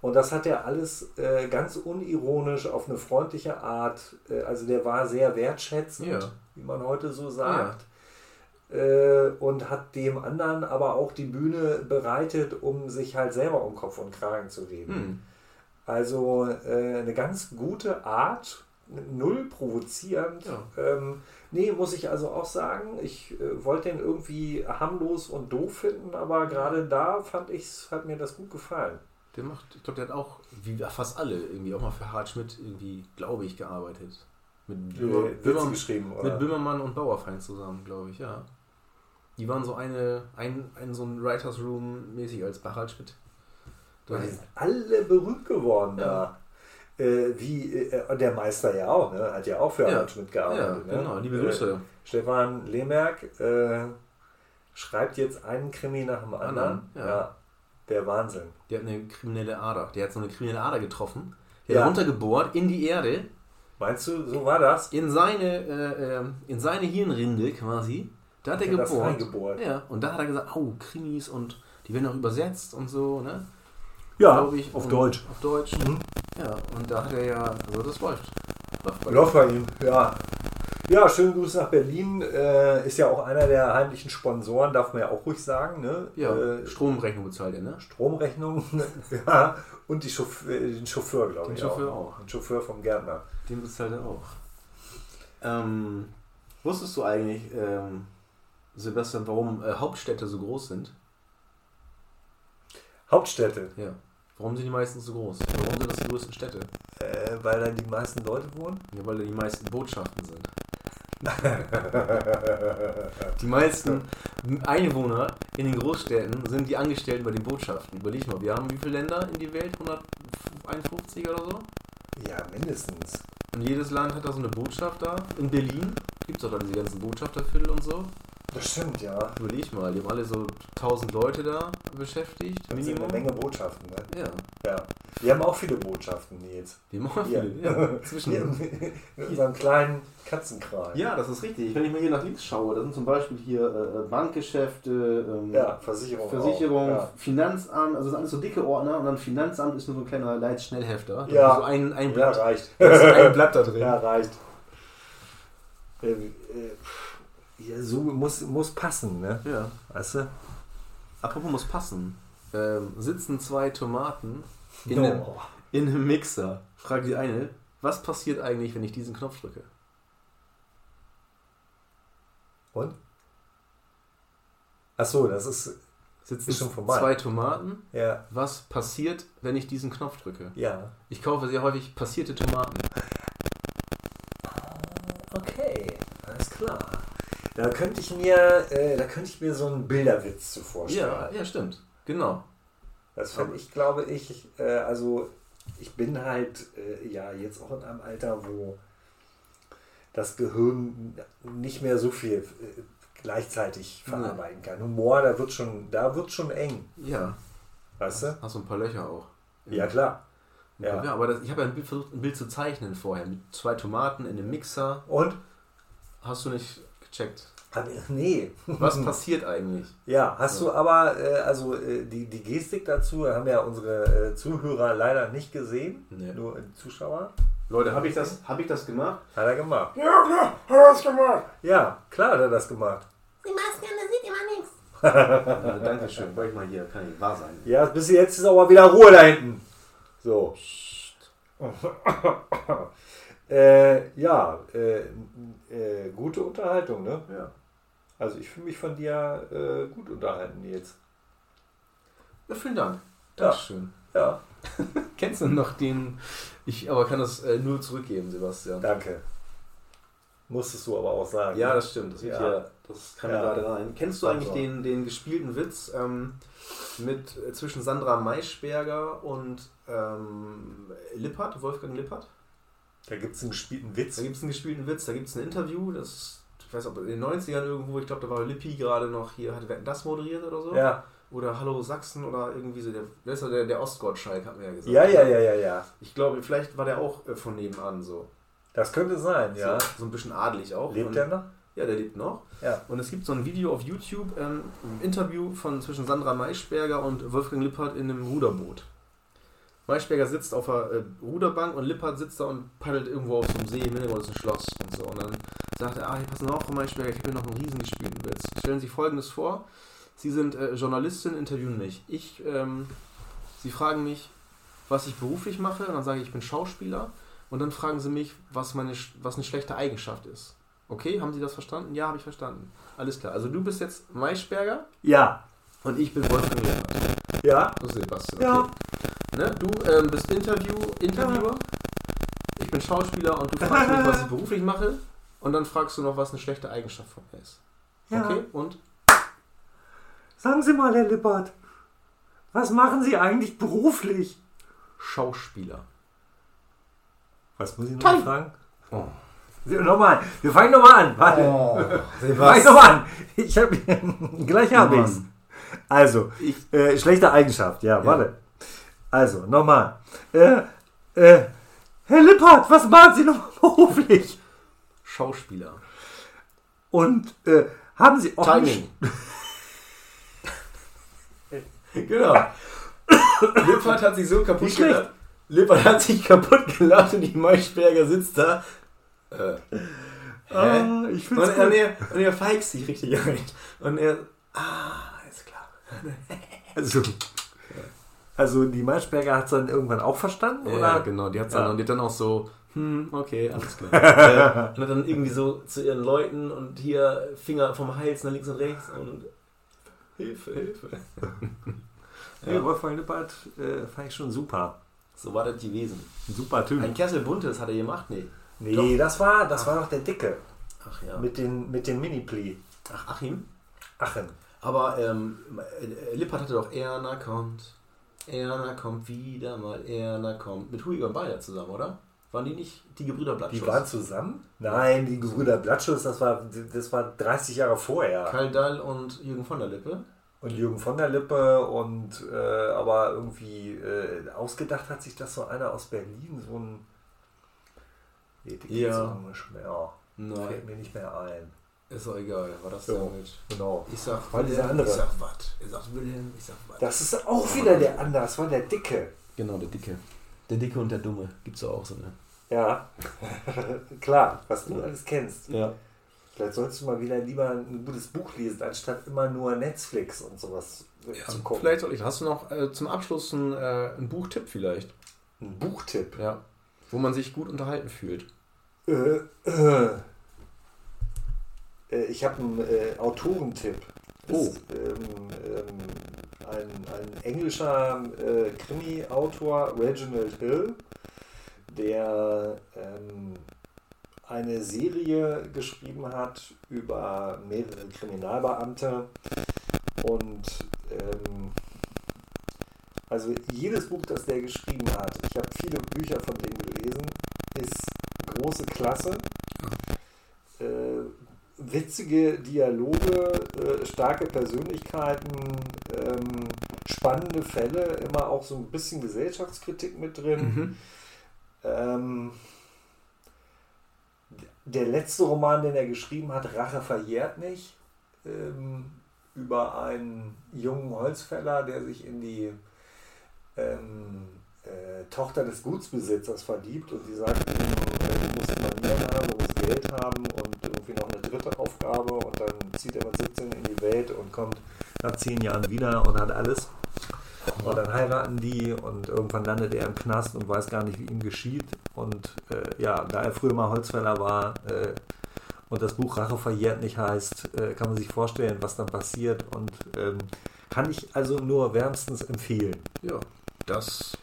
Und das hat er alles äh, ganz unironisch auf eine freundliche Art. Äh, also der war sehr wertschätzend, Ja. wie man heute so sagt. Äh, und hat dem anderen aber auch die Bühne bereitet, um sich halt selber um Kopf und Kragen zu reden. Mhm. Also äh, eine ganz gute Art, null provozierend. Ja. Ähm, nee, muss ich also auch sagen, ich äh, wollte den irgendwie harmlos und doof finden, aber gerade da fand ich, hat mir das gut gefallen. Der macht, ich glaube, der hat auch, wie fast alle, irgendwie auch mal für Hart Schmidt irgendwie, glaube ich, gearbeitet. Mit, Böhmer, Witze Böhmer, geschrieben, oder? mit Böhmermann und Bauerfeind zusammen, glaube ich, ja. Die waren so eine, ein, ein so ein Writers Room mäßig als. Da Die sind alle berühmt geworden Ja. da. Äh, wie äh, der Meister ja auch, ne? hat ja auch für Ja. Harald Schmidt ja, gearbeitet. ne? genau, liebe Äh, Grüße. Stefan Lehmerk äh, schreibt jetzt einen Krimi nach dem anderen. Anderen, ja. der Wahnsinn. Der hat eine kriminelle Ader. Der hat so eine kriminelle Ader getroffen. Der Ja. hat runtergebohrt in die Erde, Meinst du, so war das? in seine, äh, ähm, in seine Hirnrinde quasi. Da hat er Hat er das gebohrt. reingebohrt? Ja, und da hat er gesagt, oh, Krimis und die werden auch übersetzt und so, ne? Ja, ich. auf und, Deutsch. Auf Deutsch. Mhm. Ja, und da hat er ja, also das läuft. Läuft bei Läuft bei ihm, ja. Ja, schönen Gruß nach Berlin. Äh, ist ja auch einer der heimlichen Sponsoren, darf man ja auch ruhig sagen. Ne? Ja, Äh, Stromrechnung bezahlt er, ne? Stromrechnung, ja. Und die Chauff äh, den Chauffeur, glaube Den ich. Chauffeur auch. Den Chauffeur vom Gärtner. Den bezahlt er auch. Ähm, wusstest du eigentlich, ähm, Sebastian, warum äh, Hauptstädte so groß sind? Hauptstädte. Ja. Warum sind die meisten so groß? Warum sind das die größten Städte? Äh, weil da die meisten Leute wohnen? Ja, weil da die meisten Botschaften sind. Die meisten Einwohner in den Großstädten sind die Angestellten bei den Botschaften. Überleg mal, wir haben wie viele Länder in die Welt? 151 oder so? Ja, mindestens. Und jedes Land hat da so eine Botschaft da. In Berlin gibt es auch dann diese ganzen Botschafterviertel und so. Das stimmt, ja. Überleg mal, die haben alle so 1000 Leute da beschäftigt. Das sind Minimum. eine Menge Botschaften, ne? Ja, Ja. Wir haben auch viele Botschaften, Nils. die haben auch viele. Ja, zwischen Hier in unserem kleinen Katzenkral. Ja, das ist richtig. Wenn ich mal hier nach links schaue, da sind zum Beispiel hier äh, Bankgeschäfte, ähm, Ja, Versicherung. Versicherung. Ja. Finanzamt, also das sind alles so dicke Ordner und dann Finanzamt ist nur so ein kleiner Leitschnellhefter. Da Ja. So ein, ein ja, Blatt. reicht. Da ist ein Blatt da drin. Ja, reicht. Äh, äh, ja, so muss, muss passen, ne? Ja. Weißt du? Apropos muss passen. Ähm, sitzen zwei Tomaten in, No. einem, in einem Mixer. Frage die eine, was passiert eigentlich, wenn ich diesen Knopf drücke? Und? Achso, das ist. Sitzen Ist schon vorbei. zwei Tomaten. Ja. Was passiert, wenn ich diesen Knopf drücke? Ja. Ich kaufe sehr häufig passierte Tomaten. Okay, alles klar. Da könnte ich mir, äh, da könnte ich mir so einen Bilderwitz zu vorstellen. Ja, ja, stimmt. Genau. Das fände ich, glaube ich, äh, also ich bin halt äh, ja jetzt auch in einem Alter, wo das Gehirn nicht mehr so viel äh, gleichzeitig verarbeiten kann. Humor, da wird schon, da wird schon eng, Ja. weißt du? Hast du ein paar Löcher auch. Ja klar. Ja, Ja. aber das, ich habe ja versucht, ein Bild zu zeichnen vorher. Mit zwei Tomaten in einem Mixer. Und? Hast du nicht gecheckt. Hab Nee. Was passiert eigentlich? Ja, hast du aber, äh, also äh, die, die Gestik dazu haben ja unsere äh, Zuhörer leider nicht gesehen, Nee. nur die Zuschauer. Leute, habe ich, das, hab ich das gemacht? Hat er gemacht. Ja, klar, hat er das gemacht. Ja, klar hat er das gemacht. Die Maske, da sieht immer nichts. Äh, Dankeschön. Wollte ich mal hier, kann ich wahr sein. Ja, bis jetzt ist aber wieder Ruhe da hinten. So. äh, ja, äh, äh, gute Unterhaltung, ne? Ja. Also ich fühle mich von dir äh, gut unterhalten, Nils. ja vielen Dank. Ja. Dankeschön. Ja, Kennst du noch den? Ich aber kann das äh, nur zurückgeben, Sebastian. danke. Musstest du aber auch sagen. Ja, das stimmt. Das, Ja. hier, das mir Ja. gerade rein. Kennst du eigentlich Also. den, den gespielten Witz ähm, mit äh, zwischen Sandra Maischberger und ähm, Lippert, Wolfgang Lippert? Da gibt es einen gespielten Witz. Da gibt es einen gespielten Witz, da gibt es ein Interview, das ich weiß ob in den 90ern irgendwo, ich glaube, da war Lippi gerade noch hier, hat Wetten das moderiert oder so. Ja. Oder Hallo Sachsen oder irgendwie so, der, wer ist der, der Ostgottschalk, hat mir ja gesagt. ja, ja, ja, ja, ja. Ich glaube, vielleicht war der auch äh, von nebenan so. Das könnte sein, ja. So, so ein bisschen adelig auch. Lebt Und- er noch? Ja, der lebt noch. Ja. Und es gibt so ein Video auf YouTube, ähm, ein Interview von zwischen Sandra Maischberger und Wolfgang Lippert in einem Ruderboot. Maischberger sitzt auf der äh, Ruderbank und Lippert sitzt da und paddelt irgendwo auf so einem See, im Hintergrund ist ein Schloss und so. Und dann sagt er, ah, hier passen auf, Frau Maischberger, ich habe hier noch einen riesen gespielten Witz. Stellen Sie folgendes vor, Sie sind äh, Journalistin, interviewen mich. Ich, ähm, Sie fragen mich, was ich beruflich mache, und dann sage ich, ich bin Schauspieler. Und dann fragen Sie mich, was, meine, was eine schlechte Eigenschaft ist. Okay, haben Sie das verstanden? Ja, habe ich verstanden. Alles klar. Also du bist jetzt Maischberger Ja. und ich bin Wolfgang Lippert. Ja. Ist Sebastian. Ja. Ne? Du ähm, bist Interview, Interviewer. Ich bin Schauspieler und du fragst mich, was ich beruflich mache. Und dann fragst du noch, was eine schlechte Eigenschaft von mir ist. Ja. Okay? Und? Sagen Sie mal, Herr Lippert, was machen Sie eigentlich beruflich? Schauspieler. Was muss ich noch Toll. fragen? Oh. Nochmal, wir fangen nochmal an. Warte. Wir fangen nochmal an. Ich habe gleich habe ich's. Also, Ich- äh, schlechte Eigenschaft, ja, warte. Also, nochmal. Äh, äh, Herr Lippert, was machen Sie noch beruflich? Schauspieler. Und äh, haben Sie auch Timing. genau. Lippert hat sich so kaputt gelacht. Lippert hat sich kaputt gelacht und die Maischberger sitzt da. Äh? Ah, ich und, und, er, und er feigt sich richtig ein. Und er. Ah, ist klar. Also, also die Maischberger hat es dann irgendwann auch verstanden? Ja, oder? genau. Die hat Ja. dann, und die hat dann auch so. Hm, okay, alles klar. äh, und hat dann irgendwie so zu ihren Leuten und hier Finger vom Hals nach links und rechts und Hilfe, Hilfe. Ja. Nee, Wolfgang Lippert äh, fand ich schon super. So war das gewesen. Ein super Typ. Ein Kessel Buntes hat er gemacht? Nee. Nee, doch. das war das Ach. war doch der Dicke. Ach ja. Mit den, mit den Mini-Pli. Ach, Achim? Achim. Aber ähm, Lippert hatte doch Erna kommt, Erna kommt wieder mal, Erna kommt. Mit Hugo und Beider zusammen, oder? Waren die nicht die Gebrüder Blattschuss? Die waren zusammen? Nein, die Gebrüder Blattschuss, das war, das war 30 Jahre vorher. Karl Dall und Jürgen von der Lippe? Und Jürgen von der Lippe und äh, aber irgendwie äh, ausgedacht hat sich das so einer aus Berlin, so ein. Nee, ja. Nicht mehr. Nein. Fällt mir nicht mehr ein. Ist doch egal, war das ja, damit? Genau. Ich sag, war dieser andere. Ich sag was. Ich sag Wilhelm, ich sag was. Das ist auch wieder der andere, das war der Dicke. Genau, der Dicke. Der Dicke und der Dumme. Gibt's auch so, ne? Ja, klar, was du alles kennst. Ja. Vielleicht sollst du mal wieder lieber ein gutes Buch lesen, anstatt immer nur Netflix und sowas ja, zu gucken. Vielleicht soll ich. Hast du noch äh, zum Abschluss einen, äh, einen Buchtipp vielleicht? Ein Buchtipp? Ja. Wo man sich gut unterhalten fühlt. Äh, äh. Äh ich habe einen äh, Autorentipp. Oh. Ist, ähm, ähm, ein, ein englischer äh, Krimi-Autor, Reginald Hill, der ähm, eine Serie geschrieben hat über mehrere Kriminalbeamte und ähm, also jedes Buch, das der geschrieben hat, ich habe viele Bücher von dem gelesen, ist große Klasse. Witzige Dialoge, äh, starke Persönlichkeiten, ähm, spannende Fälle, immer auch so ein bisschen Gesellschaftskritik mit drin. Mhm. Ähm, der letzte Roman, den er geschrieben hat, Rache verjährt nicht, ähm, über einen jungen Holzfäller, der sich in die ähm, äh, Tochter des Gutsbesitzers verliebt und die sagt, äh, du musst Manieren haben, du musst Geld haben und irgendwie noch eine dritte Aufgabe und dann zieht er mit 17 in die Welt und kommt nach zehn Jahren wieder und hat alles. Und dann heiraten die und irgendwann landet er im Knast und weiß gar nicht, wie ihm geschieht. Und äh, ja, da er früher mal Holzfäller war äh, und das Buch Rache verjährt nicht heißt, äh, kann man sich vorstellen, was dann passiert. Und ähm, kann ich also nur wärmstens empfehlen. Ja, das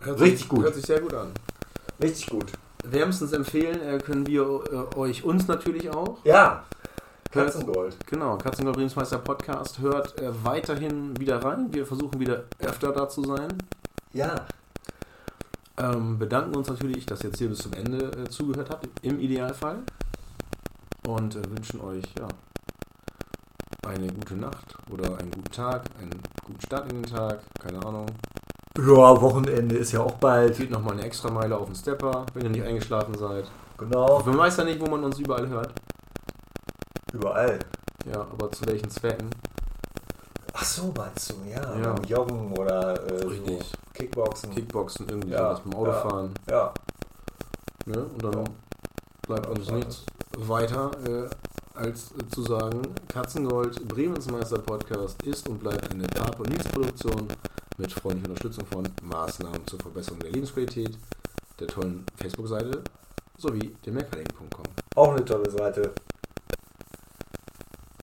hört richtig sich, gut. Hört sich sehr gut an. Richtig gut. Wärmstens empfehlen äh, können wir äh, euch uns natürlich auch. Ja. Katzengold. Genau, Katzengold Lebensmeister Podcast. Hört äh, weiterhin wieder rein. Wir versuchen wieder öfter da zu sein. Ja. Ähm, bedanken uns natürlich, dass ihr jetzt hier bis zum Ende äh, zugehört habt, im Idealfall. Und äh, wünschen euch ja, eine gute Nacht oder einen guten Tag, einen guten Start in den Tag, keine Ahnung. Ja, Wochenende ist ja auch bald. Geht nochmal eine extra Meile auf den Stepper, wenn ihr nicht eingeschlafen seid. Genau. Man weiß ja nicht, wo man uns überall hört. Überall. Ja, aber zu welchen Zwecken? Ach so, meinst du, ja. ja. Joggen oder äh, so Kickboxen. Kickboxen, irgendwie ja. sowas beim Autofahren. Ja. ja. Ne? Und dann ja. Bleibt uns nichts weiter, äh, als äh, zu sagen, Katzengold, Bremensmeister Podcast ist und bleibt eine Pap- und Nils-Produktion mit freundlicher Unterstützung von Maßnahmen zur Verbesserung der Lebensqualität, der tollen Facebook-Seite sowie dem Merkerling.com. Auch eine tolle Seite.